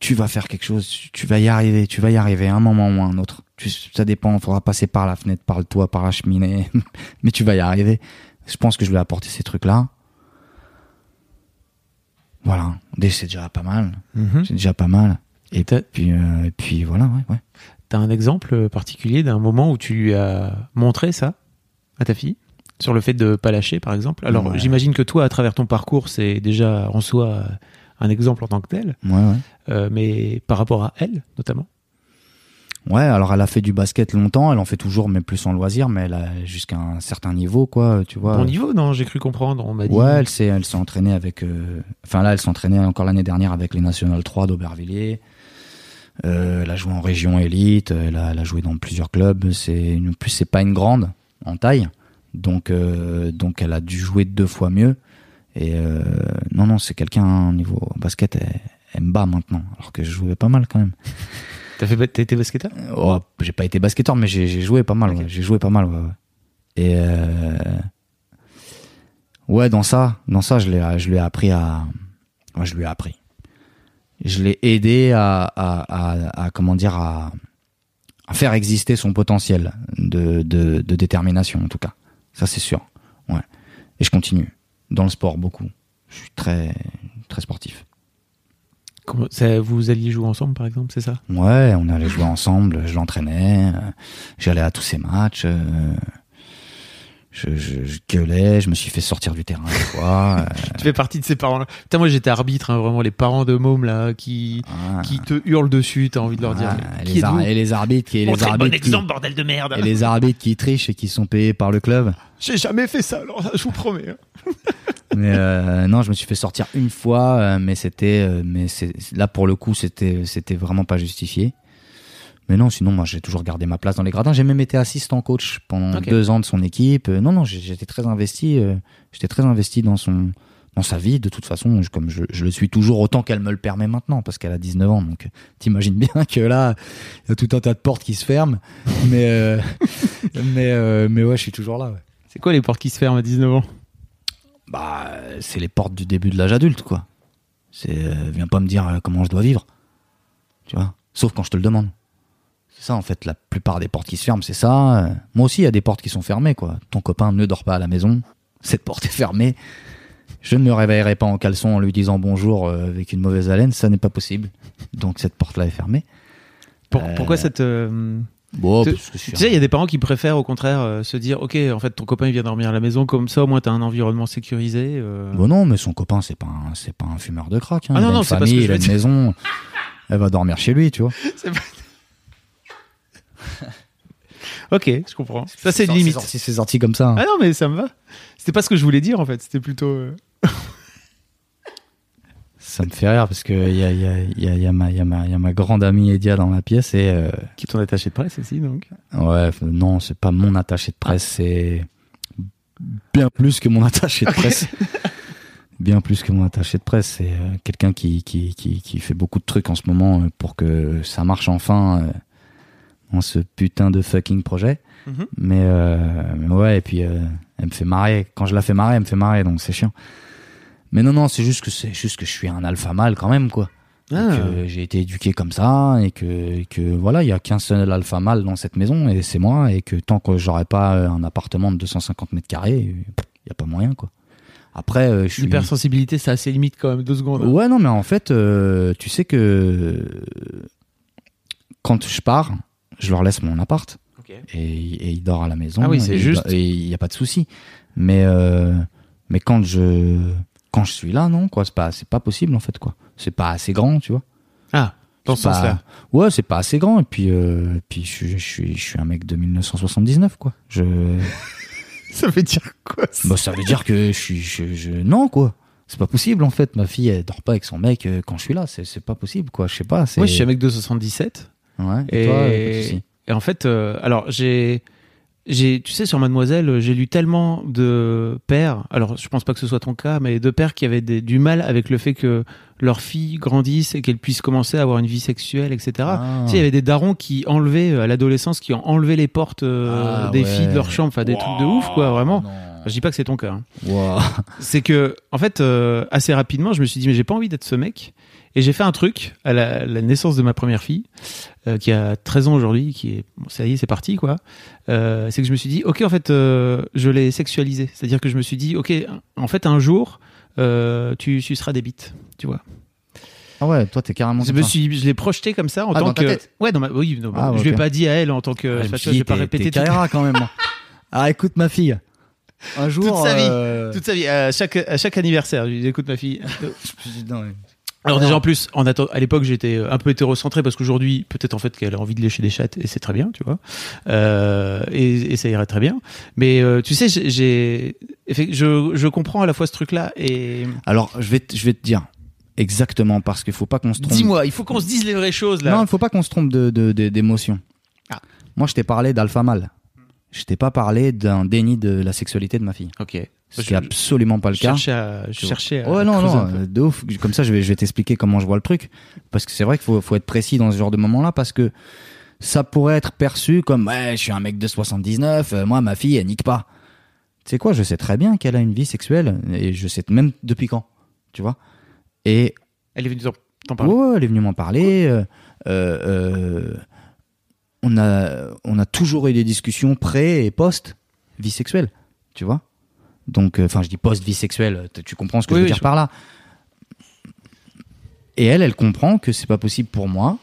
tu vas faire quelque chose, tu vas y arriver, tu vas y arriver un moment ou un autre. Tu- ça dépend, il faudra passer par la fenêtre, par le toit, par la cheminée, <laughs> mais tu vas y arriver. Je pense que je vais apporter ces trucs-là. Voilà, c'est déjà pas mal, Mhm. c'est déjà pas mal. Et t'as Puis, euh, et puis voilà, ouais, ouais. T'as un exemple particulier d'un moment où tu lui as montré ça à ta fille? Sur le fait de pas lâcher, par exemple? Alors, Ouais. j'imagine que toi, à travers ton parcours, c'est déjà en soi un exemple en tant que tel, Ouais, ouais. euh, mais par rapport à elle, notamment? Ouais, alors elle a fait du basket longtemps, elle en fait toujours, mais plus en loisir, mais elle a jusqu'à un certain niveau, quoi, tu vois. Bon niveau, non? J'ai cru comprendre. On m'a dit. Ouais, elle s'est, elle s'est entraînée avec. euh, Enfin là, elle s'entraînait encore l'année dernière avec les National 3 d'Aubervilliers. Euh, elle a joué en région élite. Elle a, elle a joué dans plusieurs clubs. C'est une, plus c'est pas une grande en taille, donc euh, donc elle a dû jouer deux fois mieux. Et euh, non non, c'est quelqu'un au niveau basket, elle, elle me bat maintenant, alors que je jouais pas mal quand même. T'as fait, t'as été basketteur? Oh, j'ai pas été basketteur, mais j'ai joué pas mal. Ouais. J'ai joué pas mal. Ouais, ouais. Et ouais, dans ça, dans ça, je l'ai, je lui ai appris à, je lui ai appris. Je l'ai aidé à, à, à, à- comment dire, à, faire exister son potentiel de, de, de détermination, en tout cas. Ça, c'est sûr. Ouais. Et je continue dans le sport beaucoup. Je suis très, très sportif. Comment- ça, Vous alliez jouer ensemble, par exemple, c'est ça? Ouais, on allait jouer ensemble, je l'entraînais, euh, j'allais à tous ses matchs, euh, je, je, je gueulais, je me suis fait sortir du terrain une fois. <laughs> euh, Tu fais partie de ces parents-là. Putain, moi j'étais arbitre, hein, vraiment les parents de mômes là, qui ah, qui te hurlent dessus. T'as envie de leur dire. ah, qui les et les arbitres qui, et les bon arbitres qui, exemple, bordel de merde. et les arbitres qui trichent et qui sont payés par le club. J'ai jamais fait ça, alors je vous promets. hein. <laughs> Mais euh, non, je me suis fait sortir une fois, euh, mais c'était, mais c'est là pour le coup, c'était, c'était vraiment pas justifié. Mais non, sinon moi j'ai toujours gardé ma place dans les gradins. J'ai même été assistant coach pendant deux ans de son équipe. Non, non, j'ai- j'étais très investi. euh, J'étais très investi dans son, dans sa vie. De toute façon, je- comme je, je le suis toujours autant qu'elle me le permet maintenant, parce qu'elle a 19 ans. Donc, t'imagines bien que là, il y a tout un tas de portes qui se ferment. Mais, euh, <laughs> mais, euh, mais ouais, je suis toujours là. ouais. C'est quoi les portes qui se ferment à 19 ans? Bah, c'est les portes du début de l'âge adulte, quoi. C'est, euh, viens pas me dire comment je dois vivre. Tu vois? Sauf quand je te le demande. C'est ça, en fait, la plupart des portes qui se ferment, c'est ça. Moi aussi, il y a des portes qui sont fermées, quoi. Ton copain ne dort pas à la maison. Cette porte est fermée. Je ne me réveillerai pas en caleçon en lui disant bonjour euh, avec une mauvaise haleine. Ça n'est pas possible. Donc, cette porte-là est fermée. Pour- Euh, Pourquoi cette euh, Bon, Tu- parce que je suis Tu sais, il y a des parents qui préfèrent au contraire euh, se dire, ok, en fait, ton copain il vient dormir à la maison, comme ça, au moins t'as un environnement sécurisé. euh. Bon non, mais son copain c'est pas un, c'est pas un fumeur de crack. Hein. Ah il non, a non, une famille, il a une maison. Elle va dormir chez lui, tu vois. <laughs> C'est pas- ok, je comprends. Ça c'est une limite. C'est sorti, c'est sorti comme ça. hein. Ah non, mais ça me va. C'était pas ce que je voulais dire en fait. C'était plutôt. euh, <laughs> Ça me fait rire parce que il y a, il y, a, il y, a, il y, a ma- il y, a ma- il y a ma grande amie Edia dans la pièce et euh, Qui t'en attaché de presse aussi donc. ouais, f- non, c'est pas mon attaché de presse, c'est bien plus que mon attaché de presse. bien plus que mon attaché de presse, c'est euh, quelqu'un qui, qui, qui, qui fait beaucoup de trucs en ce moment euh, pour que ça marche enfin euh, dans ce putain de fucking projet. Mhm. Mais, euh, mais ouais, et puis euh, elle me fait marrer. Quand je la fais marrer, elle me fait marrer, donc c'est chiant. Mais non, non, c'est juste que c'est juste que je suis un alpha mâle quand même, quoi. Ah. que j'ai été éduqué comme ça et que, que voilà, il y a qu'un seul alpha mâle dans cette maison et c'est moi et que tant que j'aurai pas un appartement de 250 mètres carrés, il y a pas moyen, quoi. Après, euh, je suis L'hypersensibilité, c'est assez limite quand même. Deux secondes. hein. Ouais, non, mais en fait, euh, tu sais que quand je pars, je leur laisse mon appart et, et il dort à la maison. Ah oui, c'est juste. Et il n'y a pas de souci. Mais, euh, mais quand je quand je suis là, non, quoi, c'est pas, pas possible en fait, quoi. C'est pas assez grand, tu vois. Ah, dans ce C'est pas- sens-là. Ouais, c'est pas assez grand. Et puis, euh, puis je, suis- je suis, je suis un mec de 1979, quoi. Je, <laughs> Ça veut dire quoi ça? Bah, ça veut dire que je suis, je, je- non, quoi. C'est pas possible en fait. Ma fille, elle dort pas avec son mec euh, quand je suis là. C'est, pas possible, quoi. Je sais pas. Moi, je suis un mec de 77. Ouais. Et, Et, toi, et en fait, euh, alors j'ai j'ai, tu sais, sur Mademoiselle, j'ai lu tellement de pères. Alors, je pense pas que ce soit ton cas, mais de pères qui avaient des- du mal avec le fait que leur fille grandisse et qu'elle puisse commencer à avoir une vie sexuelle, etc. Ah. Tu sais, il y avait des darons qui enlevaient euh, à l'adolescence, qui ont enlevé les portes euh, Ah, des ouais. filles de leur chambre, enfin des trucs de ouf, quoi, vraiment. Non. Je dis pas que c'est ton cas. hein. Wow. C'est que, en fait, euh, assez rapidement, je me suis dit, mais j'ai pas envie d'être ce mec. Et j'ai fait un truc à la, la naissance de ma première fille, euh, qui a 13 ans aujourd'hui, qui est, bon, ça y est, c'est parti, quoi. Euh, c'est que je me suis dit, ok, en fait, euh, je l'ai sexualisé. C'est-à-dire que je me suis dit, ok, en fait, un jour, tu suceras des bites, tu vois. Ah ouais, toi t'es carrément. Je me suis, je l'ai projeté comme ça en Ah, tant dans ta que, tête ouais, dans ma, oui, non, Ah, je ok. lui ai pas dit à elle en tant que, Ah, je je vais pas toute- Kaira quand même. moi. <laughs> Ah écoute ma fille. Un jour. Toute sa vie. toute sa vie, à chaque, à chaque anniversaire. Je lui dis, écoute, ma fille, <laughs> je non, mais- Alors déjà en plus, en à l'époque j'étais euh, un peu hétérocentré parce qu'aujourd'hui peut-être en fait qu'elle a envie de lécher des chattes et c'est très bien, tu vois, euh, et, et ça irait très bien. Mais euh, tu sais, j'ai- je, je comprends à la fois ce truc-là et Alors je vais te- je vais te dire exactement parce qu'il faut pas qu'on se trompe. dis-moi, il faut qu'on se dise les vraies choses là. Non, il faut pas qu'on se trompe de de-. Ah. Moi je t'ai parlé d'alpha mâle. Je t'ai pas parlé d'un déni de la sexualité de ma fille. ok. Ce qui est absolument pas le je cas. cherchais à, je cherchais à Ouais, non, creuser non, euh, de ouf. Comme ça, je vais, je vais t'expliquer comment je vois le truc. Parce que c'est vrai qu'il faut, faut être précis dans ce genre de moment-là parce que ça pourrait être perçu comme, ouais, je suis un mec de 79, euh, moi, ma fille, elle nique pas. Tu sais quoi, je sais très bien qu'elle a une vie sexuelle et je sais même depuis quand, tu vois. Et Elle est venue t'en- parler. ouais, elle est venue m'en parler. euh, euh, on a, on a toujours eu des discussions pré et post vie sexuelle, tu vois. Donc, euh, enfin, je dis post vie sexuelle. t- Tu comprends ce que Oui, je veux oui, dire je- par là. Et elle, elle comprend que c'est pas possible pour moi,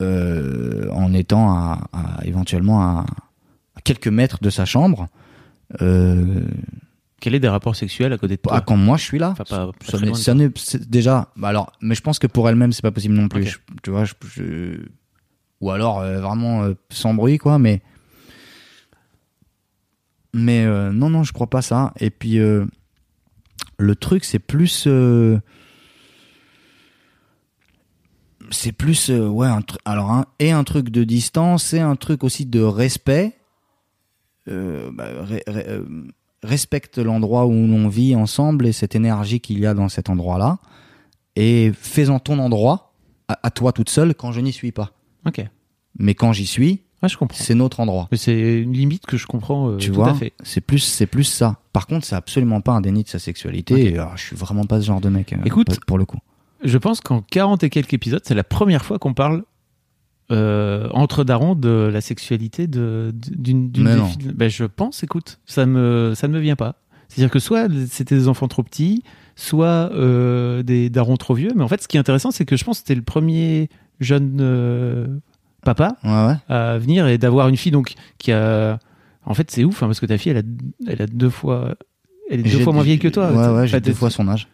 euh, en étant à, à- éventuellement à, à quelques mètres de sa chambre, euh, Quel est des rapports sexuels à côté de toi ah, quand moi je suis là, Enfin, pas- pas ça c'est déjà. bah alors, mais je pense que pour elle-même, c'est pas possible non plus. Je- tu vois, je, je- ou alors euh, vraiment euh, sans bruit, quoi. Mais, mais euh, non, non, je crois pas ça. Et puis euh, le truc, c'est plus, euh, c'est plus, ouais, un alors un, et un truc de distance, et un truc aussi de respect. Bah, respecte l'endroit où l'on vit ensemble et cette énergie qu'il y a dans cet endroit-là et fais-en ton endroit à, à toi toute seule quand je n'y suis pas. Ok. Mais quand j'y suis, Ouais, je comprends. c'est notre endroit. Mais c'est une limite que je comprends euh, tu tout vois, à fait. c'est plus c'est plus ça. Par contre, c'est absolument pas un déni de sa sexualité. Et, alors, je suis vraiment pas ce genre de mec. euh, Écoute, pour- le coup. Je pense qu'en 40 et quelques épisodes, c'est la première fois qu'on parle euh, entre darons de la sexualité de d'une filles. Ben, je pense, écoute, ça me ça ne me vient pas. C'est-à-dire que soit c'était des enfants trop petits, soit euh, des darons trop vieux. Mais en fait, ce qui est intéressant, c'est que je pense que c'était le premier jeune euh, papa Ouais, à venir et d'avoir une fille donc qui a. En fait, c'est ouf hein, parce que ta fille, elle a, elle a deux fois, elle est deux fois moins vieille que toi. Ouais, ouais, j'ai deux fois son âge.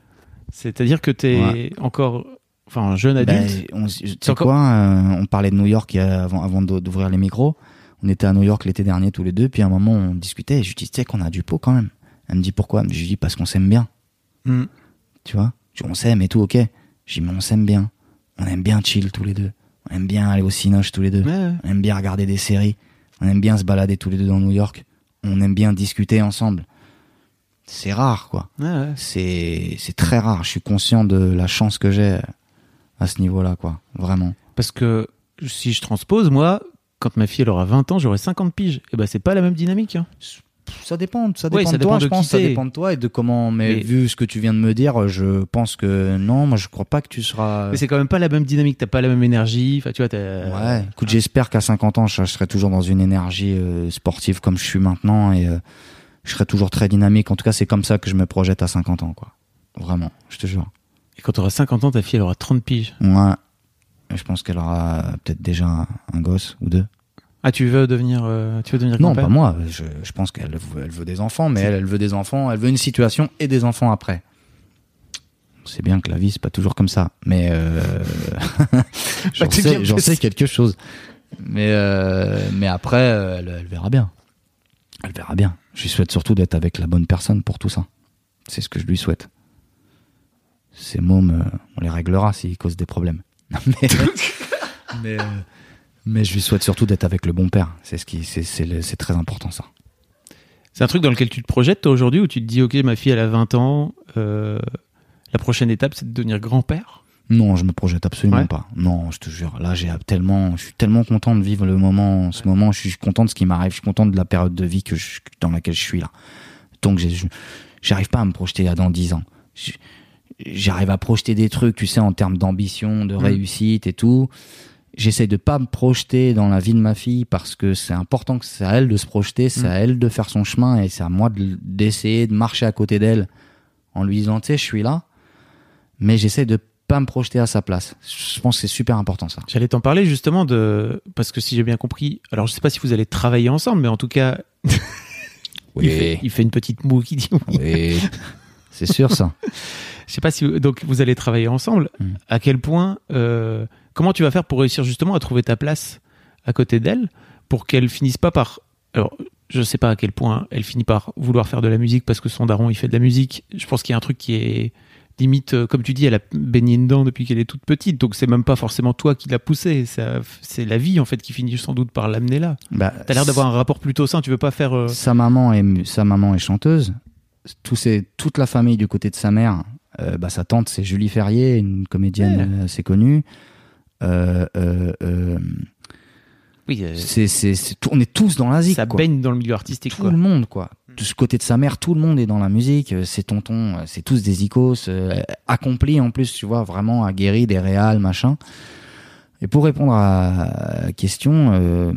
C'est-à-dire que t'es Ouais. encore, enfin, jeune Ben, adulte. on, tu sais quoi, euh, on parlait de New York avant, avant d'o- d'ouvrir les micros. On était à New York l'été dernier tous les deux, puis à un moment on discutait et je lui dis, tu sais qu'on a du pot quand même. Elle me dit pourquoi? Je lui dis parce qu'on s'aime bien, Hmm. tu vois? On s'aime et tout, ok. Je dis, mais on s'aime bien. On aime bien chill tous les deux. On aime bien aller au cinoche tous les deux. Ouais, ouais. On aime bien regarder des séries. On aime bien se balader tous les deux dans New York. On aime bien discuter ensemble. C'est rare, quoi. Ouais. C'est c'est très rare. Je suis conscient de la chance que j'ai à ce niveau-là, quoi. Vraiment. Parce que si je transpose, moi, quand ma fille elle aura 20 ans, j'aurai 50 piges. Et ben c'est pas la même dynamique. hein. Ça dépend, ça Oui, dépend ça de toi, dépend de je pense. qui Ça dépend de toi et de comment. Mais, Mais- vu ce que tu viens de me dire, je pense que non, moi je crois pas que tu seras. Mais c'est quand même pas la même dynamique. T'as pas la même énergie. Enfin, tu vois, t'as. Ouais. Écoute, j'espère qu'à 50 ans, je je serai toujours dans une énergie euh, sportive comme je suis maintenant et euh, je serai toujours très dynamique. En tout cas, c'est comme ça que je me projette à 50 ans, quoi. Vraiment, je te jure. Et quand t'auras 50 ans, ta fille elle aura 30 piges. Ouais. Je pense qu'elle aura peut-être déjà un, un gosse ou deux. Ah, tu veux devenir, euh, tu veux devenir Non, pas moi. Je, je pense qu'elle veut, elle veut des enfants, mais elle, elle veut des enfants. Elle veut une situation et des enfants après. C'est bien que la vie, c'est pas toujours comme ça. Mais euh... <laughs> j'en sais, sais quelque chose. Mais, euh, mais après, euh, elle, elle verra bien. Elle verra bien. Je lui souhaite surtout d'être avec la bonne personne pour tout ça. C'est ce que je lui souhaite. Ces mômes, euh, on les réglera s'ils causent des problèmes. <laughs> mais, <laughs> mais, Mais je lui souhaite surtout d'être avec le bon père. C'est ce qui, c'est, très important ça. C'est un truc dans lequel tu te projettes toi aujourd'hui où tu te dis ok ma fille elle a 20 ans, euh, la prochaine étape c'est de devenir grand-père? Non, je me projette absolument Ouais. pas. Non, je te jure. Là, j'ai tellement, je suis tellement content de vivre le moment. En ce moment, je suis content de ce qui m'arrive. Je suis content de la période de vie que je, dans laquelle je suis là. Donc, j'arrive pas à me projeter à dans 10 ans. J'arrive à projeter des trucs, tu sais, en termes d'ambition, de réussite et tout. J'essaie de pas me projeter dans la vie de ma fille parce que c'est important que c'est à elle de se projeter, c'est Mm. à elle de faire son chemin et c'est à moi de- d'essayer de marcher à côté d'elle en lui disant, tu sais, je suis là mais j'essaie de pas me projeter à sa place. Je pense que c'est super important ça. J'allais t'en parler justement de parce que si j'ai bien compris, alors je sais pas si vous allez travailler ensemble, mais en tout cas <laughs> il, fait, il fait une petite moue qui dit oui. oui. C'est sûr ça. <laughs> Je sais pas si vous- donc vous allez travailler ensemble. Mm. À quel point, euh, comment tu vas faire pour réussir justement à trouver ta place à côté d'elle pour qu'elle finisse pas par. Alors, je sais pas à quel point elle finit par vouloir faire de la musique parce que son daron il fait de la musique. Je pense qu'il y a un truc qui est limite, euh, comme tu dis, elle a baigné dedans depuis qu'elle est toute petite, donc c'est même pas forcément toi qui l'as poussée. C'est la vie en fait qui finit sans doute par l'amener là. Bah, T'as l'air d'avoir un rapport plutôt sain. Tu veux pas faire. euh, sa maman est sa maman est chanteuse. Tous ces- toute la famille du côté de sa mère, euh, bah, sa tante c'est Julie Ferrier, une comédienne Ouais. assez connue. Euh, euh, euh, Oui, c'est, c'est, c'est on est tous dans la zik, ça quoi. baigne dans le milieu artistique. tout Quoi. le monde quoi de ce côté de sa mère tout le monde est dans la musique ses tontons euh, c'est tous des icos euh, accomplis en plus tu vois vraiment aguerris des réals machin et pour répondre à la question euh,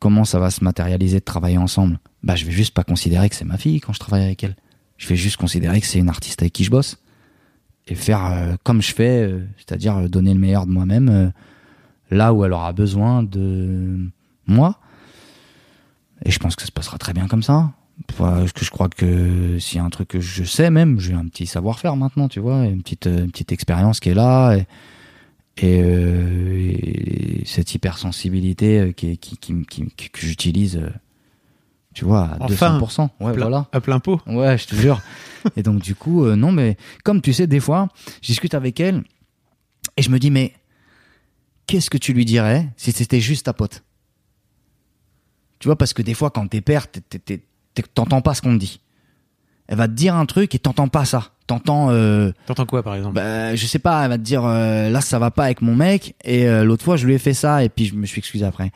comment ça va se matérialiser de travailler ensemble? Bah je vais juste pas considérer que c'est ma fille quand je travaille avec elle je vais juste considérer que c'est une artiste avec qui je bosse et faire euh, comme je fais euh, c'est-à-dire euh, donner le meilleur de moi-même là où elle aura besoin de moi et je pense que ça se passera très bien comme ça. Parce que je crois que s'il y a un truc que je sais même, j'ai un petit savoir-faire maintenant, tu vois, une petite, une petite expérience qui est là, et, et, et cette hypersensibilité qui, qui, que j'utilise, tu vois, à Enfin, 200%. Ouais, Plein- voilà. À plein pot. Ouais, je te <laughs> jure. et donc, du coup, euh, non, mais comme tu sais, des fois, je discute avec elle et je me dis, mais qu'est-ce que tu lui dirais si c'était juste ta pote? Tu vois, parce que des fois, quand t'es père, t'entends pas ce qu'on te dit. Elle va te dire un truc et t'entends pas ça. T'entends, euh, T'entends quoi par exemple? bah, je sais pas, elle va te dire, euh, là, ça va pas avec mon mec et euh, l'autre fois, je lui ai fait ça et puis je me suis excusé après.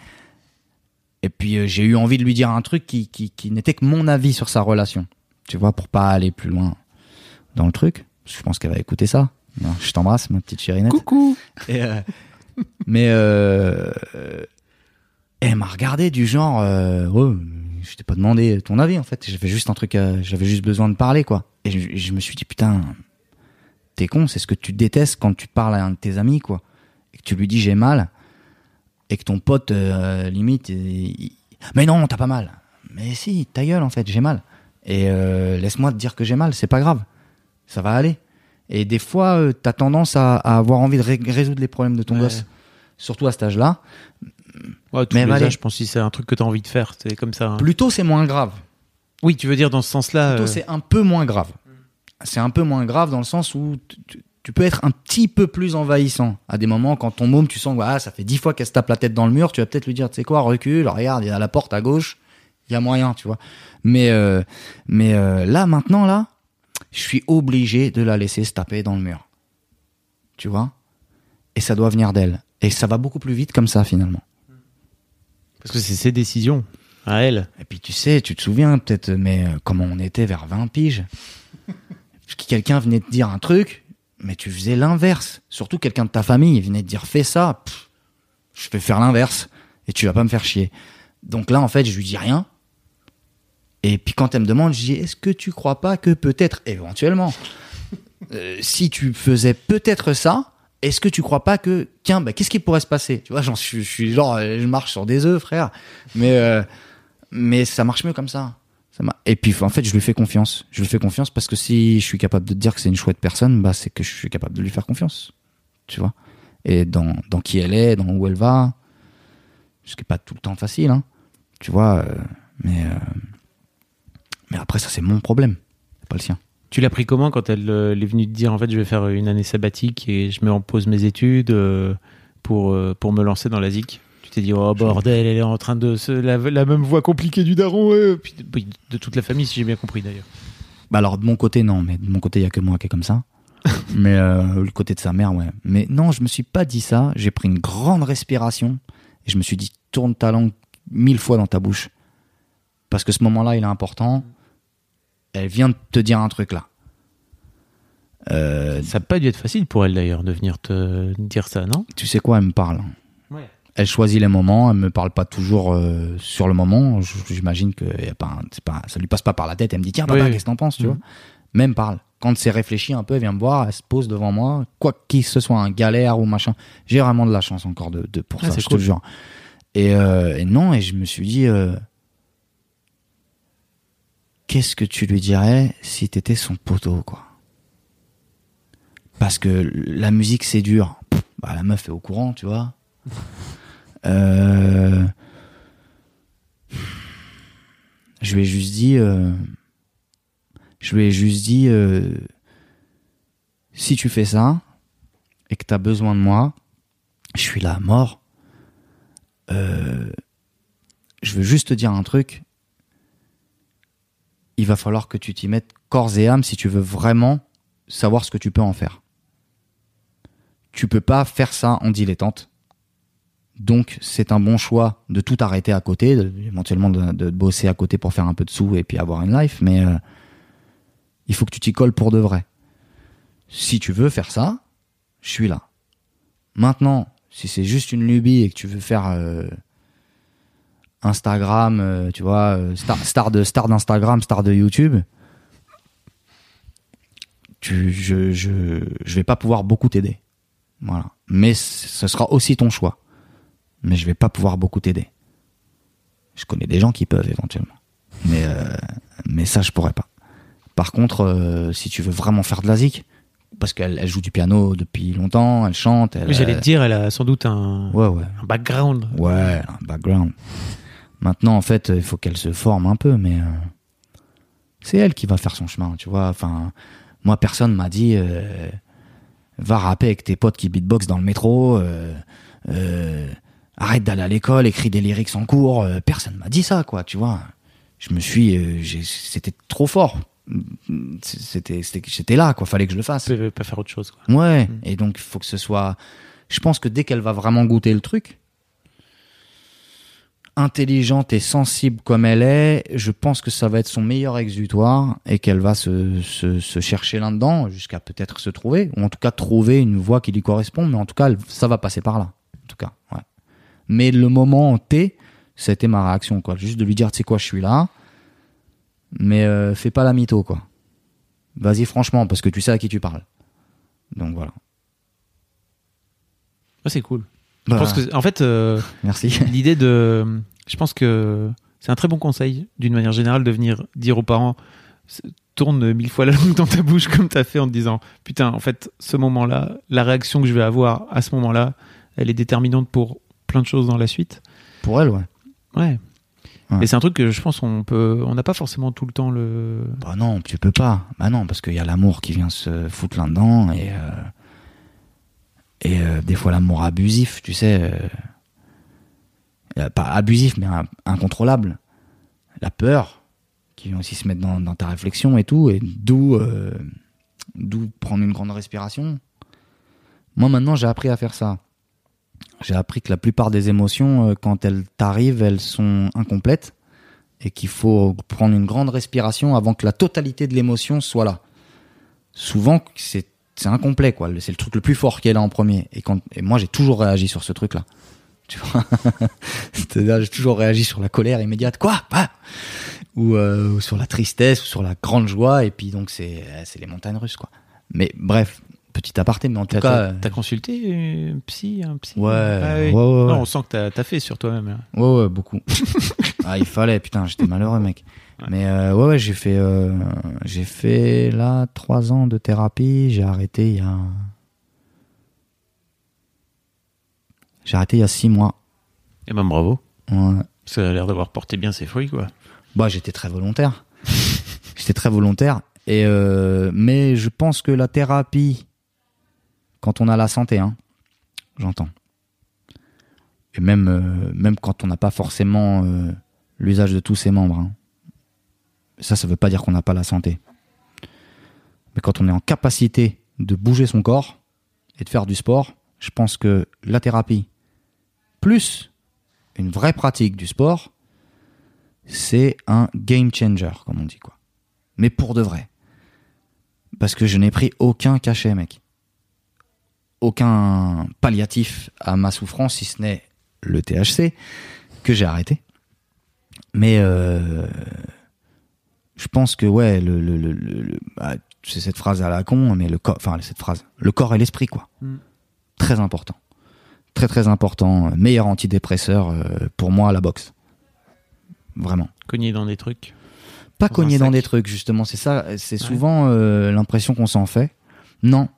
Et puis euh, j'ai eu envie de lui dire un truc qui, qui, qui n'était que mon avis sur sa relation. Tu vois, pour pas aller plus loin dans le truc. Parce que Je pense qu'elle va écouter ça. Non, je t'embrasse, ma petite chérinette. Coucou. Et, euh, <laughs> mais euh, elle m'a regardé du genre, ouais, je t'ai pas demandé ton avis en fait. J'avais juste un truc, j'avais juste besoin de parler quoi. Et je, je me suis dit putain, t'es con, c'est ce que tu détestes quand tu parles à un de tes amis quoi, et que tu lui dis j'ai mal, et que ton pote euh, limite, il- il- mais non t'as pas mal. Mais si, ta gueule en fait, j'ai mal. Et euh, laisse-moi te dire que j'ai mal, c'est pas grave, ça va aller. Et des fois, euh, t'as tendance à, à avoir envie de ré- résoudre les problèmes de ton Ouais. gosse, surtout à cet âge-là. Ouais, tous Mais les âges, je pense que si c'est un truc que t'as envie de faire, c'est comme ça. hein. Plutôt, c'est moins grave. Oui, tu veux dire dans ce sens-là. Plutôt, euh, c'est un peu moins grave. C'est un peu moins grave dans le sens où tu- peux être un petit peu plus envahissant. À des moments, quand ton môme, tu sens que ah, ça fait dix fois qu'elle se tape la tête dans le mur, tu vas peut-être lui dire, tu sais quoi, recule, regarde, il y a la porte à gauche, il y a moyen, tu vois. Mais, euh, mais euh, là, maintenant, là, je suis obligé de la laisser se taper dans le mur. Tu vois? Et ça doit venir d'elle. Et ça va beaucoup plus vite comme ça, finalement. Parce que c'est ses décisions à elle. Et puis tu sais, tu te souviens peut-être, mais euh, comment on était vers 20 piges? Quelqu'un venait te dire un truc, mais tu faisais l'inverse. Surtout quelqu'un de ta famille il venait te dire fais ça, je vais faire l'inverse et tu vas pas me faire chier. Donc là en fait je lui dis rien. Et puis quand elle me demande, je dis est-ce que tu crois pas que peut-être éventuellement, euh, si tu faisais peut-être ça, est-ce que tu crois pas que tiens bah, qu'est-ce qui pourrait se passer? Tu vois, je suis genre je marche sur des œufs frère, mais euh, mais ça marche mieux comme ça. Et puis en fait, je lui fais confiance. Je lui fais confiance parce que si je suis capable de dire que c'est une chouette personne, bah c'est que je suis capable de lui faire confiance. Tu vois? Et dans, dans qui elle est, dans où elle va. Ce qui est pas tout le temps facile, hein. Tu vois euh, Mais euh, mais après ça c'est mon problème, pas le sien. Tu l'as pris comment quand elle, euh, est venue te dire en fait je vais faire une année sabbatique et je mets en pause mes études pour, pour me lancer dans la ZIC Tu t'es dit, oh bordel, elle est en train de se. La, la même voix compliquée du daron, ouais. Puis, de toute la famille, si j'ai bien compris d'ailleurs. Bah alors de mon côté non, mais de mon côté il y a que moi qui est comme ça. <laughs> mais euh, le côté de sa mère ouais. Mais non, je me suis pas dit ça. J'ai pris une grande respiration et je me suis dit tourne ta langue mille fois dans ta bouche parce que ce moment-là il est important. Elle vient de te dire un truc là. Euh, Ça n'a pas dû être facile pour elle d'ailleurs de venir te dire ça, non? Tu sais quoi, elle me parle. Elle choisit les moments, elle me parle pas toujours euh, sur le moment. J'imagine que y a pas, un- c'est pas, ça lui passe pas par la tête. Elle me dit tiens papa, Oui, qu'est-ce que t'en penses, tu Mhm. vois? Mais elle me parle. Quand c'est réfléchi un peu, elle vient me voir, elle se pose devant moi, quoi qu'il ce soit, un galère ou machin. J'ai vraiment de la chance encore de, de pour Ah, ça, je cool. te jure. Et, euh, et non, et je me suis dit, euh, qu'est-ce que tu lui dirais si t'étais son poteau, quoi? Parce que la musique, c'est dur. Bah, la meuf est au courant, tu vois. <laughs> Euh, Je lui ai juste dit, euh, je lui ai juste dit, euh, si tu fais ça et que t'as besoin de moi, je suis là à mort. Je veux juste te dire un truc. Il va falloir que tu t'y mettes corps et âme si tu veux vraiment savoir ce que tu peux en faire. Tu peux pas faire ça en dilettante. Donc, c'est un bon choix de tout arrêter à côté, éventuellement de, bosser à côté pour faire un peu de sous et puis avoir une life, mais euh, il faut que tu t'y colles pour de vrai. Si tu veux faire ça, je suis là. Maintenant, si c'est juste une lubie et que tu veux faire euh, Instagram, euh, tu vois, star, de star d'Instagram, star de YouTube, tu, je, je, je vais pas pouvoir beaucoup t'aider. Voilà. Mais ce sera aussi ton choix. Mais je vais pas pouvoir beaucoup t'aider. Je connais des gens qui peuvent éventuellement. Mais, euh, mais ça, je pourrais pas. Par contre, euh, si tu veux vraiment faire de la zik, parce qu'elle elle joue du piano depuis longtemps, elle chante. Elle, Oui, J'allais te dire, elle a sans doute un, Ouais, ouais. un background. Ouais, un background. Maintenant, en fait, il faut qu'elle se forme un peu, mais euh, c'est elle qui va faire son chemin, tu vois. Enfin, moi, personne m'a dit euh, va rapper avec tes potes qui beatbox dans le métro, euh, arrête d'aller à l'école, écris des lyrics en cours. euh, personne m'a dit ça, quoi, tu vois. Je me suis, euh, c'était trop fort. C'était, c'était, j'étais là, quoi. Fallait que je le fasse. Tu peux pas faire autre chose. Quoi. Ouais, Mm. et donc il faut que ce soit. Je pense que dès qu'elle va vraiment goûter le truc, intelligente et sensible comme elle est, je pense que ça va être son meilleur exutoire et qu'elle va se, se, se chercher là-dedans jusqu'à peut-être se trouver, ou en tout cas trouver une voix qui lui correspond, mais en tout cas, ça va passer par là. En tout cas, ouais. Mais le moment T, c'était ma réaction, quoi. Juste de lui dire, tu sais quoi, je suis là, mais euh, fais pas la mytho, quoi. Vas-y franchement, parce que tu sais à qui tu parles. Donc voilà. C'est cool. Bah, Je pense que, en fait, euh, <laughs> Merci. <laughs> l'idée de. Je pense que c'est un très bon conseil, d'une manière générale, de venir dire aux parents tourne mille fois la langue dans ta bouche comme t'as fait en te disant putain, en fait, ce moment-là, la réaction que je vais avoir à ce moment-là, elle est déterminante pour plein de choses dans la suite. Pour elle, ouais. Ouais. Ouais. Et c'est un truc que je pense on peut, on n'a pas forcément tout le temps le. Bah non, tu peux pas. Bah non, parce qu'il y a l'amour qui vient se foutre là-dedans et euh, et euh, des fois l'amour abusif, tu sais, euh, pas abusif mais in- incontrôlable. La peur qui vient aussi se mettre dans, dans ta réflexion et tout, et d'où d'où prendre une grande respiration. Moi maintenant j'ai appris à faire ça. J'ai appris que la plupart des émotions, euh, quand elles t'arrivent, elles sont incomplètes et qu'il faut prendre une grande respiration avant que la totalité de l'émotion soit là. Souvent, c'est incomplet, quoi. C'est le truc le plus fort qui est là en premier. Et, moi, j'ai toujours réagi sur ce truc-là. <laughs> C'est-à-dire, j'ai toujours réagi sur la colère immédiate. Quoi? Ou, euh, ou sur la tristesse, ou sur la grande joie. Et puis, donc, c'est les montagnes russes, quoi. Mais bref, petit aparté, mais en tout T'as, cas... t'as- euh, consulté un psy, un psy Ouais, Ah oui. ouais, ouais, ouais. Non, on sent que t'as, fait sur toi-même. hein. Ouais, ouais, beaucoup. <laughs> ah, il fallait, putain, j'étais malheureux, mec. Mais euh, ouais, ouais, j'ai fait, euh, j'ai fait là trois ans de thérapie. J'ai arrêté il y a, j'ai arrêté il y a six mois. Eh ben bravo. Ouais. Ça a l'air d'avoir porté bien ses fruits, quoi. Bah, j'étais très volontaire. <laughs> j'étais très volontaire. Et euh, mais je pense que la thérapie, quand on a la santé, hein, j'entends. Et même, euh, même quand on n'a pas forcément euh, l'usage de tous ses membres. hein. Ça, ça veut pas dire qu'on n'a pas la santé. Mais quand on est en capacité de bouger son corps et de faire du sport, je pense que la thérapie, plus une vraie pratique du sport, c'est un game changer, comme on dit, quoi. Mais pour de vrai. Parce que je n'ai pris aucun cachet, mec. Aucun palliatif à ma souffrance, si ce n'est le THC, que j'ai arrêté. Mais euh, je pense que, ouais, le, le, le, le- le- ah, c'est cette phrase à la con, mais le corps, enfin, cette phrase, le corps et l'esprit, quoi. Mm. Très important. Très, très important. Meilleur antidépresseur, euh, pour moi, la boxe. Vraiment Cogner dans des trucs. pas Dans cogner dans des trucs justement c'est ça c'est souvent euh, l'impression qu'on s'en fait non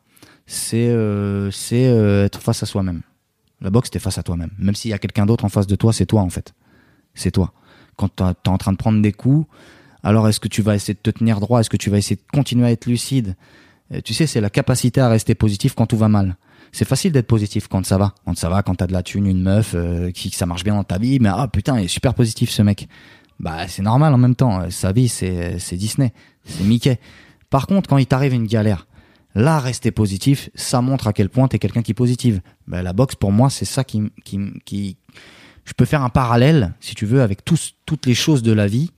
c'est euh, c'est euh, être face à soi-même. La boxe t'es face à toi-même. Même s'il y a quelqu'un d'autre en face de toi c'est toi en fait. C'est toi. Quand t'es en train de prendre des coups alors est-ce que tu vas essayer de te tenir droit? Est-ce que tu vas essayer de continuer à être lucide? Euh, tu sais c'est la capacité à rester positif quand tout va mal. C'est facile d'être positif quand ça va. Quand ça va quand t'as de la thune une meuf euh, qui que ça marche bien dans ta vie mais ah putain il est super positif ce mec. Bah c'est normal en même temps. Euh, Sa vie c'est c'est Disney, c'est Mickey. Par contre, quand il t'arrive une galère, là rester positif, ça montre à quel point t'es quelqu'un qui est positive. Bah, la boxe pour moi c'est ça qui qui qui je peux faire un parallèle si tu veux avec toutes les choses de la vie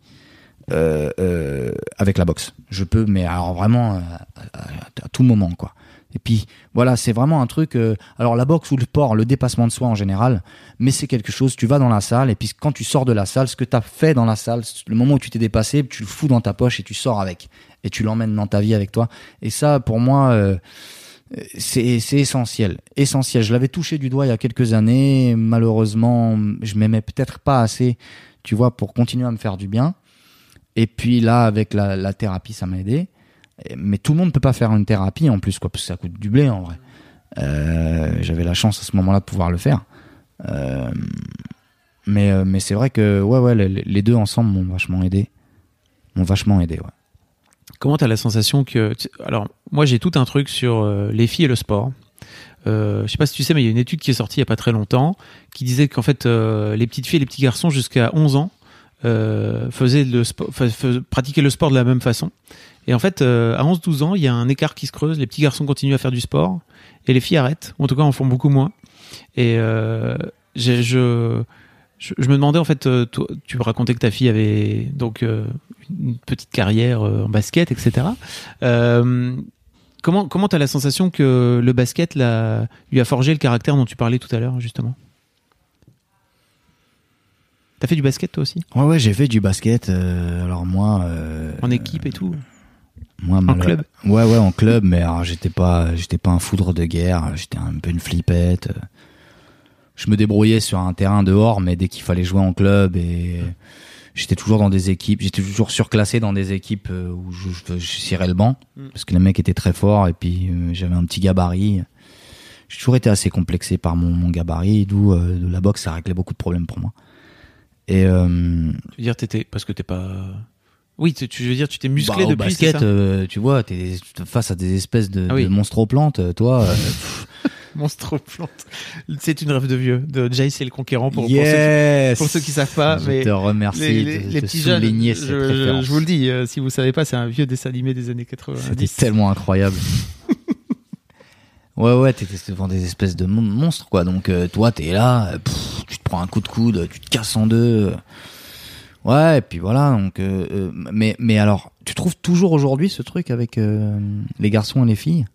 euh, euh, avec la boxe. Je peux mais alors vraiment euh, à, tout moment quoi. Et puis voilà, c'est vraiment un truc. alors la boxe ou le sport, le dépassement de soi en général, mais c'est quelque chose. Tu vas dans la salle et puis quand tu sors de la salle, ce que tu as fait dans la salle, le moment où tu t'es dépassé, tu le fous dans ta poche et tu sors avec et tu l'emmènes dans ta vie avec toi. Et ça, pour moi, euh, c'est essentiel, essentiel. Je l'avais touché du doigt il y a quelques années. Malheureusement, je m'aimais peut-être pas assez, tu vois, pour continuer à me faire du bien. Et puis là, avec la, thérapie, ça m'a aidé. Mais tout le monde peut pas faire une thérapie en plus, quoi, parce que ça coûte du blé en vrai. Euh, J'avais la chance à ce moment-là de pouvoir le faire. Euh, mais c'est vrai que ouais ouais les deux ensemble m'ont vachement aidé, m'ont vachement aidé. Ouais. Comment t'as la sensation que tu- alors moi j'ai tout un truc sur euh, les filles et le sport. Euh, je sais pas si tu sais mais il y a une étude qui est sortie il y a pas très longtemps qui disait qu'en fait euh, les petites filles et les petits garçons jusqu'à 11 ans euh, faisaient le pratiquaient le sport de la même façon. Et en fait à 11-12 ans, il y a un écart qui se creuse, les petits garçons continuent à faire du sport et les filles arrêtent, en tout cas en font beaucoup moins. Et je, je je me demandais en fait euh, toi, tu racontais que ta fille avait donc euh, une petite carrière euh, en basket, etc. Euh, comment comment t'as la sensation que le basket lui a forgé le caractère dont tu parlais tout à l'heure justement? T'as fait du basket toi aussi? Ouais ouais j'ai fait du basket. euh, alors moi en équipe et tout? Moi en club? Ouais ouais en club mais alors j'étais pas j'étais pas un foudre de guerre. J'étais un peu une flippette. Je me débrouillais sur un terrain dehors mais dès qu'il fallait jouer en club et j'étais toujours dans des équipes, j'étais toujours surclassé dans des équipes euh, où je, je, je cirais le banc Mm. parce que les mecs étaient très forts et puis euh, j'avais un petit gabarit. J'ai toujours été assez complexé par mon, mon gabarit, d'où euh, la boxe ça réglait beaucoup de problèmes pour moi. Et euh, Tu veux dire t'étais parce que t'es pas oui tu, tu veux dire tu t'es musclé bah, au depuis basket, ça? euh, tu vois, t'es face à des espèces de, Ah oui. de monstroplantes, toi. euh, pff, <laughs> <laughs> Monstre plante c'est une rêve de vieux de Jace et le conquérant pour, pour ceux qui- pour ceux qui savent pas, Je mais te remercie les, les- de, les de petits jeunes, souligner je, cette je- référence. je vous le dis, euh, si vous savez pas, c'est un vieux dessin animé des années 90. C'était tellement incroyable. ouais, ouais, t'étais devant des espèces de mon- monstres, quoi. Donc, euh, toi, t'es là, euh, pff, tu te prends un coup de coude, tu te casses en deux. Ouais, et puis voilà. Donc, euh, mais, mais alors, tu trouves toujours aujourd'hui ce truc avec euh, les garçons et les filles?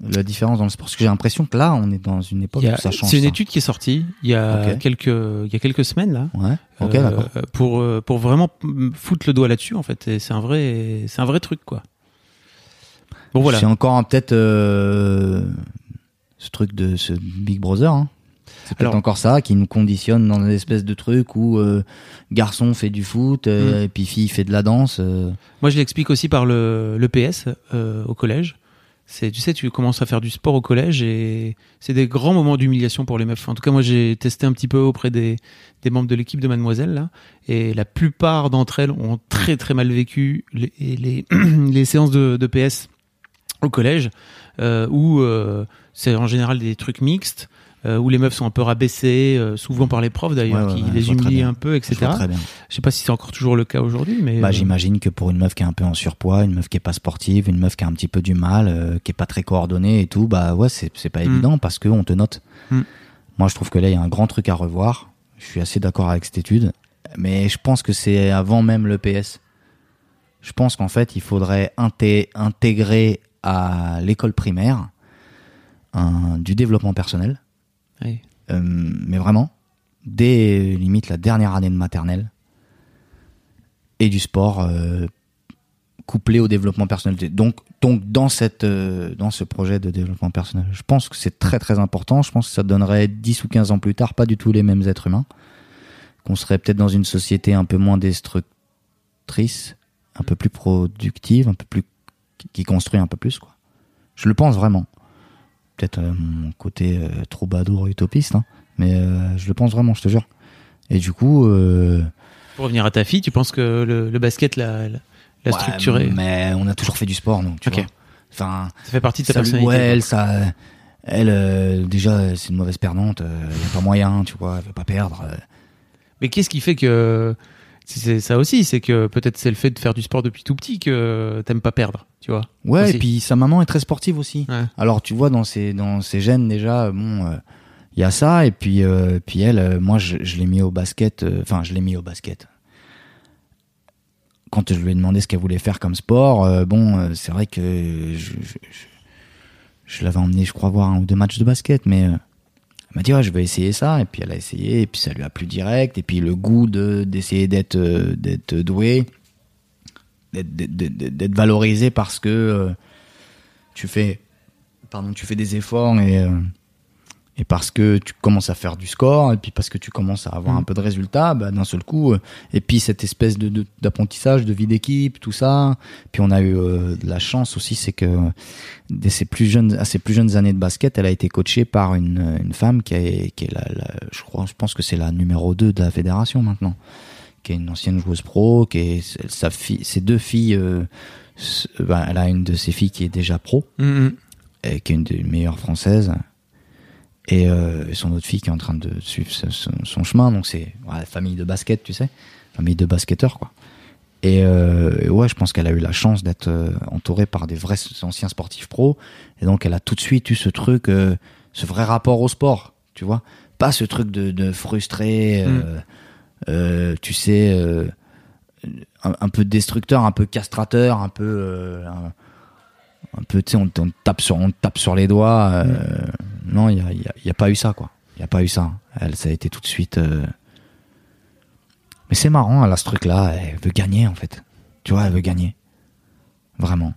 La différence dans le sport Parce que j'ai l'impression que là, on est dans une époque a- où ça change. C'est une ça. étude qui est sortie il y a quelques il y a quelques semaines là. Ouais, ok, euh. Pour euh, pour vraiment foutre le doigt là-dessus en fait. C'est un vrai c'est un vrai truc quoi. Bon voilà. C'est encore peut-être euh, ce truc de ce Big Brother. Hein. C'est peut-être encore ça qui nous conditionne dans une espèce de truc où euh, garçon fait du foot euh, Mm. et puis fille fait de la danse. Moi, je l'explique aussi par le, le PS au collège. C'est, tu sais, tu commences à faire du sport au collège et c'est des grands moments d'humiliation pour les meufs. En tout cas, moi, j'ai testé un petit peu auprès des, des membres de l'équipe de Mademoiselle là, et la plupart d'entre elles ont très très mal vécu les, les, <clears throat> les séances de, de PS au collège, euh, où euh, c'est en général des trucs mixtes. Euh, où les meufs sont un peu rabaissées, euh, souvent par les profs d'ailleurs, Ouais, ouais, qui ouais, je les humilient un peu, Je etc. vois très bien. Je sais pas si c'est encore toujours le cas aujourd'hui, mais Bah, euh, j'imagine que pour une meuf qui est un peu en surpoids, une meuf qui est pas sportive, une meuf qui a un petit peu du mal, qui est pas très coordonnée et tout, bah ouais, c'est pas Mm. évident parce que on te note. Mm. Moi, je trouve que là, il y a un grand truc à revoir. Je suis assez d'accord avec cette étude, mais je pense que c'est avant même le PS. Je pense qu'en fait, il faudrait inté- intégrer à l'école primaire un, du développement personnel, euh, mais vraiment, dès limite la dernière année de maternelle, et du sport euh, couplé au développement personnel. Donc, donc dans cette, euh, dans ce projet de développement personnel, je pense que c'est très très important. Je pense que ça donnerait 10 ou 15 ans plus tard pas du tout les mêmes êtres humains, qu'on serait peut-être dans une société un peu moins destructrice, un peu plus productive, un peu plus qui construit un peu plus quoi. Je le pense vraiment. Peut-être euh, mon côté euh, troubadour utopiste, hein, mais euh, je le pense vraiment, je te jure. Et du coup, Pour revenir à ta fille, tu penses que le, le basket l'a, l'a, Ouais, structuré? Mais on a toujours fait du sport, nous. Tu vois. Enfin, Ça fait partie de ta ça, personnalité. ouais, elle, ça, elle, euh, déjà, c'est une mauvaise perdante. Il y a pas moyen, tu vois. Elle veut pas perdre. euh. Mais qu'est-ce qui fait que c'est ça aussi, c'est que peut-être c'est le fait de faire du sport depuis tout petit que t'aimes pas perdre, tu vois. Ouais, Aussi. et puis sa maman est très sportive aussi. Ouais. Alors, tu vois, dans ses, dans ses gènes, déjà, bon, euh, il y a ça. Et puis, euh, puis elle, euh, moi, je, je l'ai mis au basket. Enfin, je l'ai mis au basket. Quand je lui ai demandé ce qu'elle voulait faire comme sport, bon, c'est vrai que je, je, je- l'avais emmené, je crois, voir un ou deux matchs de basket, mais m'a dit, ouais, je vais essayer ça. Et puis, elle a essayé, et puis ça lui a plu direct. Et puis, le goût de d'essayer d'être euh, d'être doué, d'être valorisé parce que euh, tu fais pardon tu fais des efforts et euh, et parce que tu commences à faire du score et puis parce que tu commences à avoir Mm. un peu de résultats bah, d'un seul coup euh, et puis cette espèce de d'apprentissage de, vie d'équipe tout ça puis on a eu euh, de la chance aussi c'est que dès ses plus jeunes à ses plus jeunes années de basket elle a été coachée par une une femme qui est qui est la, la- je crois je pense que c'est la numéro 2 de la fédération maintenant qui est une ancienne joueuse pro qui est sa fille ses deux filles euh, ben, elle a une de ses filles qui est déjà pro Mhm. et qui est une des meilleures françaises et euh, son autre fille qui est en train de suivre son, chemin. Donc c'est ouais, famille de basket tu sais. Famille de basketteurs quoi. Et euh, et ouais je pense qu'elle a eu la chance d'être euh, entourée par des vrais anciens sportifs pros. Et donc elle a tout de suite eu ce truc euh, ce vrai rapport au sport tu vois. Pas ce truc de, de frustré euh, euh, tu sais euh, un, un peu destructeur un peu castrateur un peu euh, un, un peu tu sais on, on te tape sur on tape sur les doigts euh, non il y a, il y a- y a pas eu ça quoi il y a pas eu ça elle ça a été tout de suite euh, mais c'est marrant elle a ce truc là elle veut gagner en fait tu vois elle veut gagner vraiment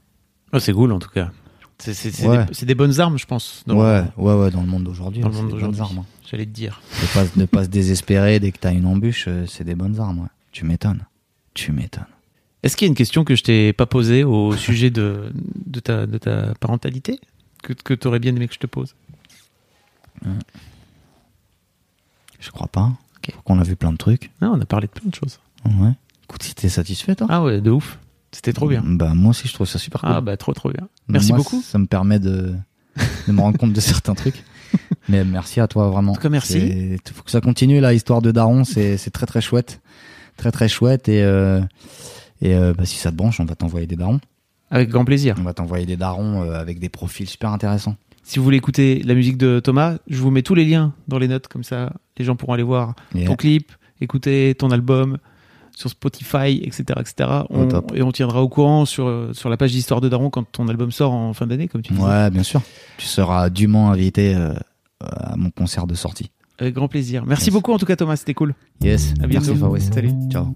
Oh, c'est cool en tout cas. C'est c'est- c'est Ouais. des, bonnes armes, je pense. Dans, ouais ouais ouais dans le monde d'aujourd'hui dans le c'est monde des bonnes d'aujourd'hui. armes, hein. J'allais te dire. de pas de pas se désespérer dès que t'as une embûche euh, c'est des bonnes armes ouais. tu m'étonnes tu m'étonnes Est-ce qu'il y a une question que je t'ai pas posée au <laughs> sujet de, de, ta, de ta parentalité que, que tu aurais bien aimé que je te pose? Je crois pas Ok. Faut qu'on a vu plein de trucs Non, on a parlé de plein de choses. ouais écoute si t'es satisfait toi Ah ouais, de ouf. C'était trop bien. bah moi aussi je trouve ça super cool Ah bah trop trop bien. Merci moi, beaucoup. Ça me permet de, de me rendre compte de certains trucs. <laughs> Mais merci à toi vraiment. En tout cas, merci. Il faut que ça continue là, histoire de Daron, c'est c'est très très chouette, très très chouette et euh, et euh, bah, si ça te branche, on va t'envoyer des darons. Avec grand plaisir. On va t'envoyer des darons euh, avec des profils super intéressants. Si vous voulez écouter la musique de Thomas, je vous mets tous les liens dans les notes, comme ça les gens pourront aller voir ton clip, écouter ton album sur Spotify, etc. etc. On- et on tiendra au courant sur, euh, sur la page d'Histoire de Daron quand ton album sort en fin d'année, comme tu disais. ouais, bien sûr. Tu seras dûment invité euh, à mon concert de sortie. Avec grand plaisir. Merci Yes. beaucoup en tout cas Thomas, c'était cool. Yes. À bientôt. Merci Fabrice. Salut. Ciao.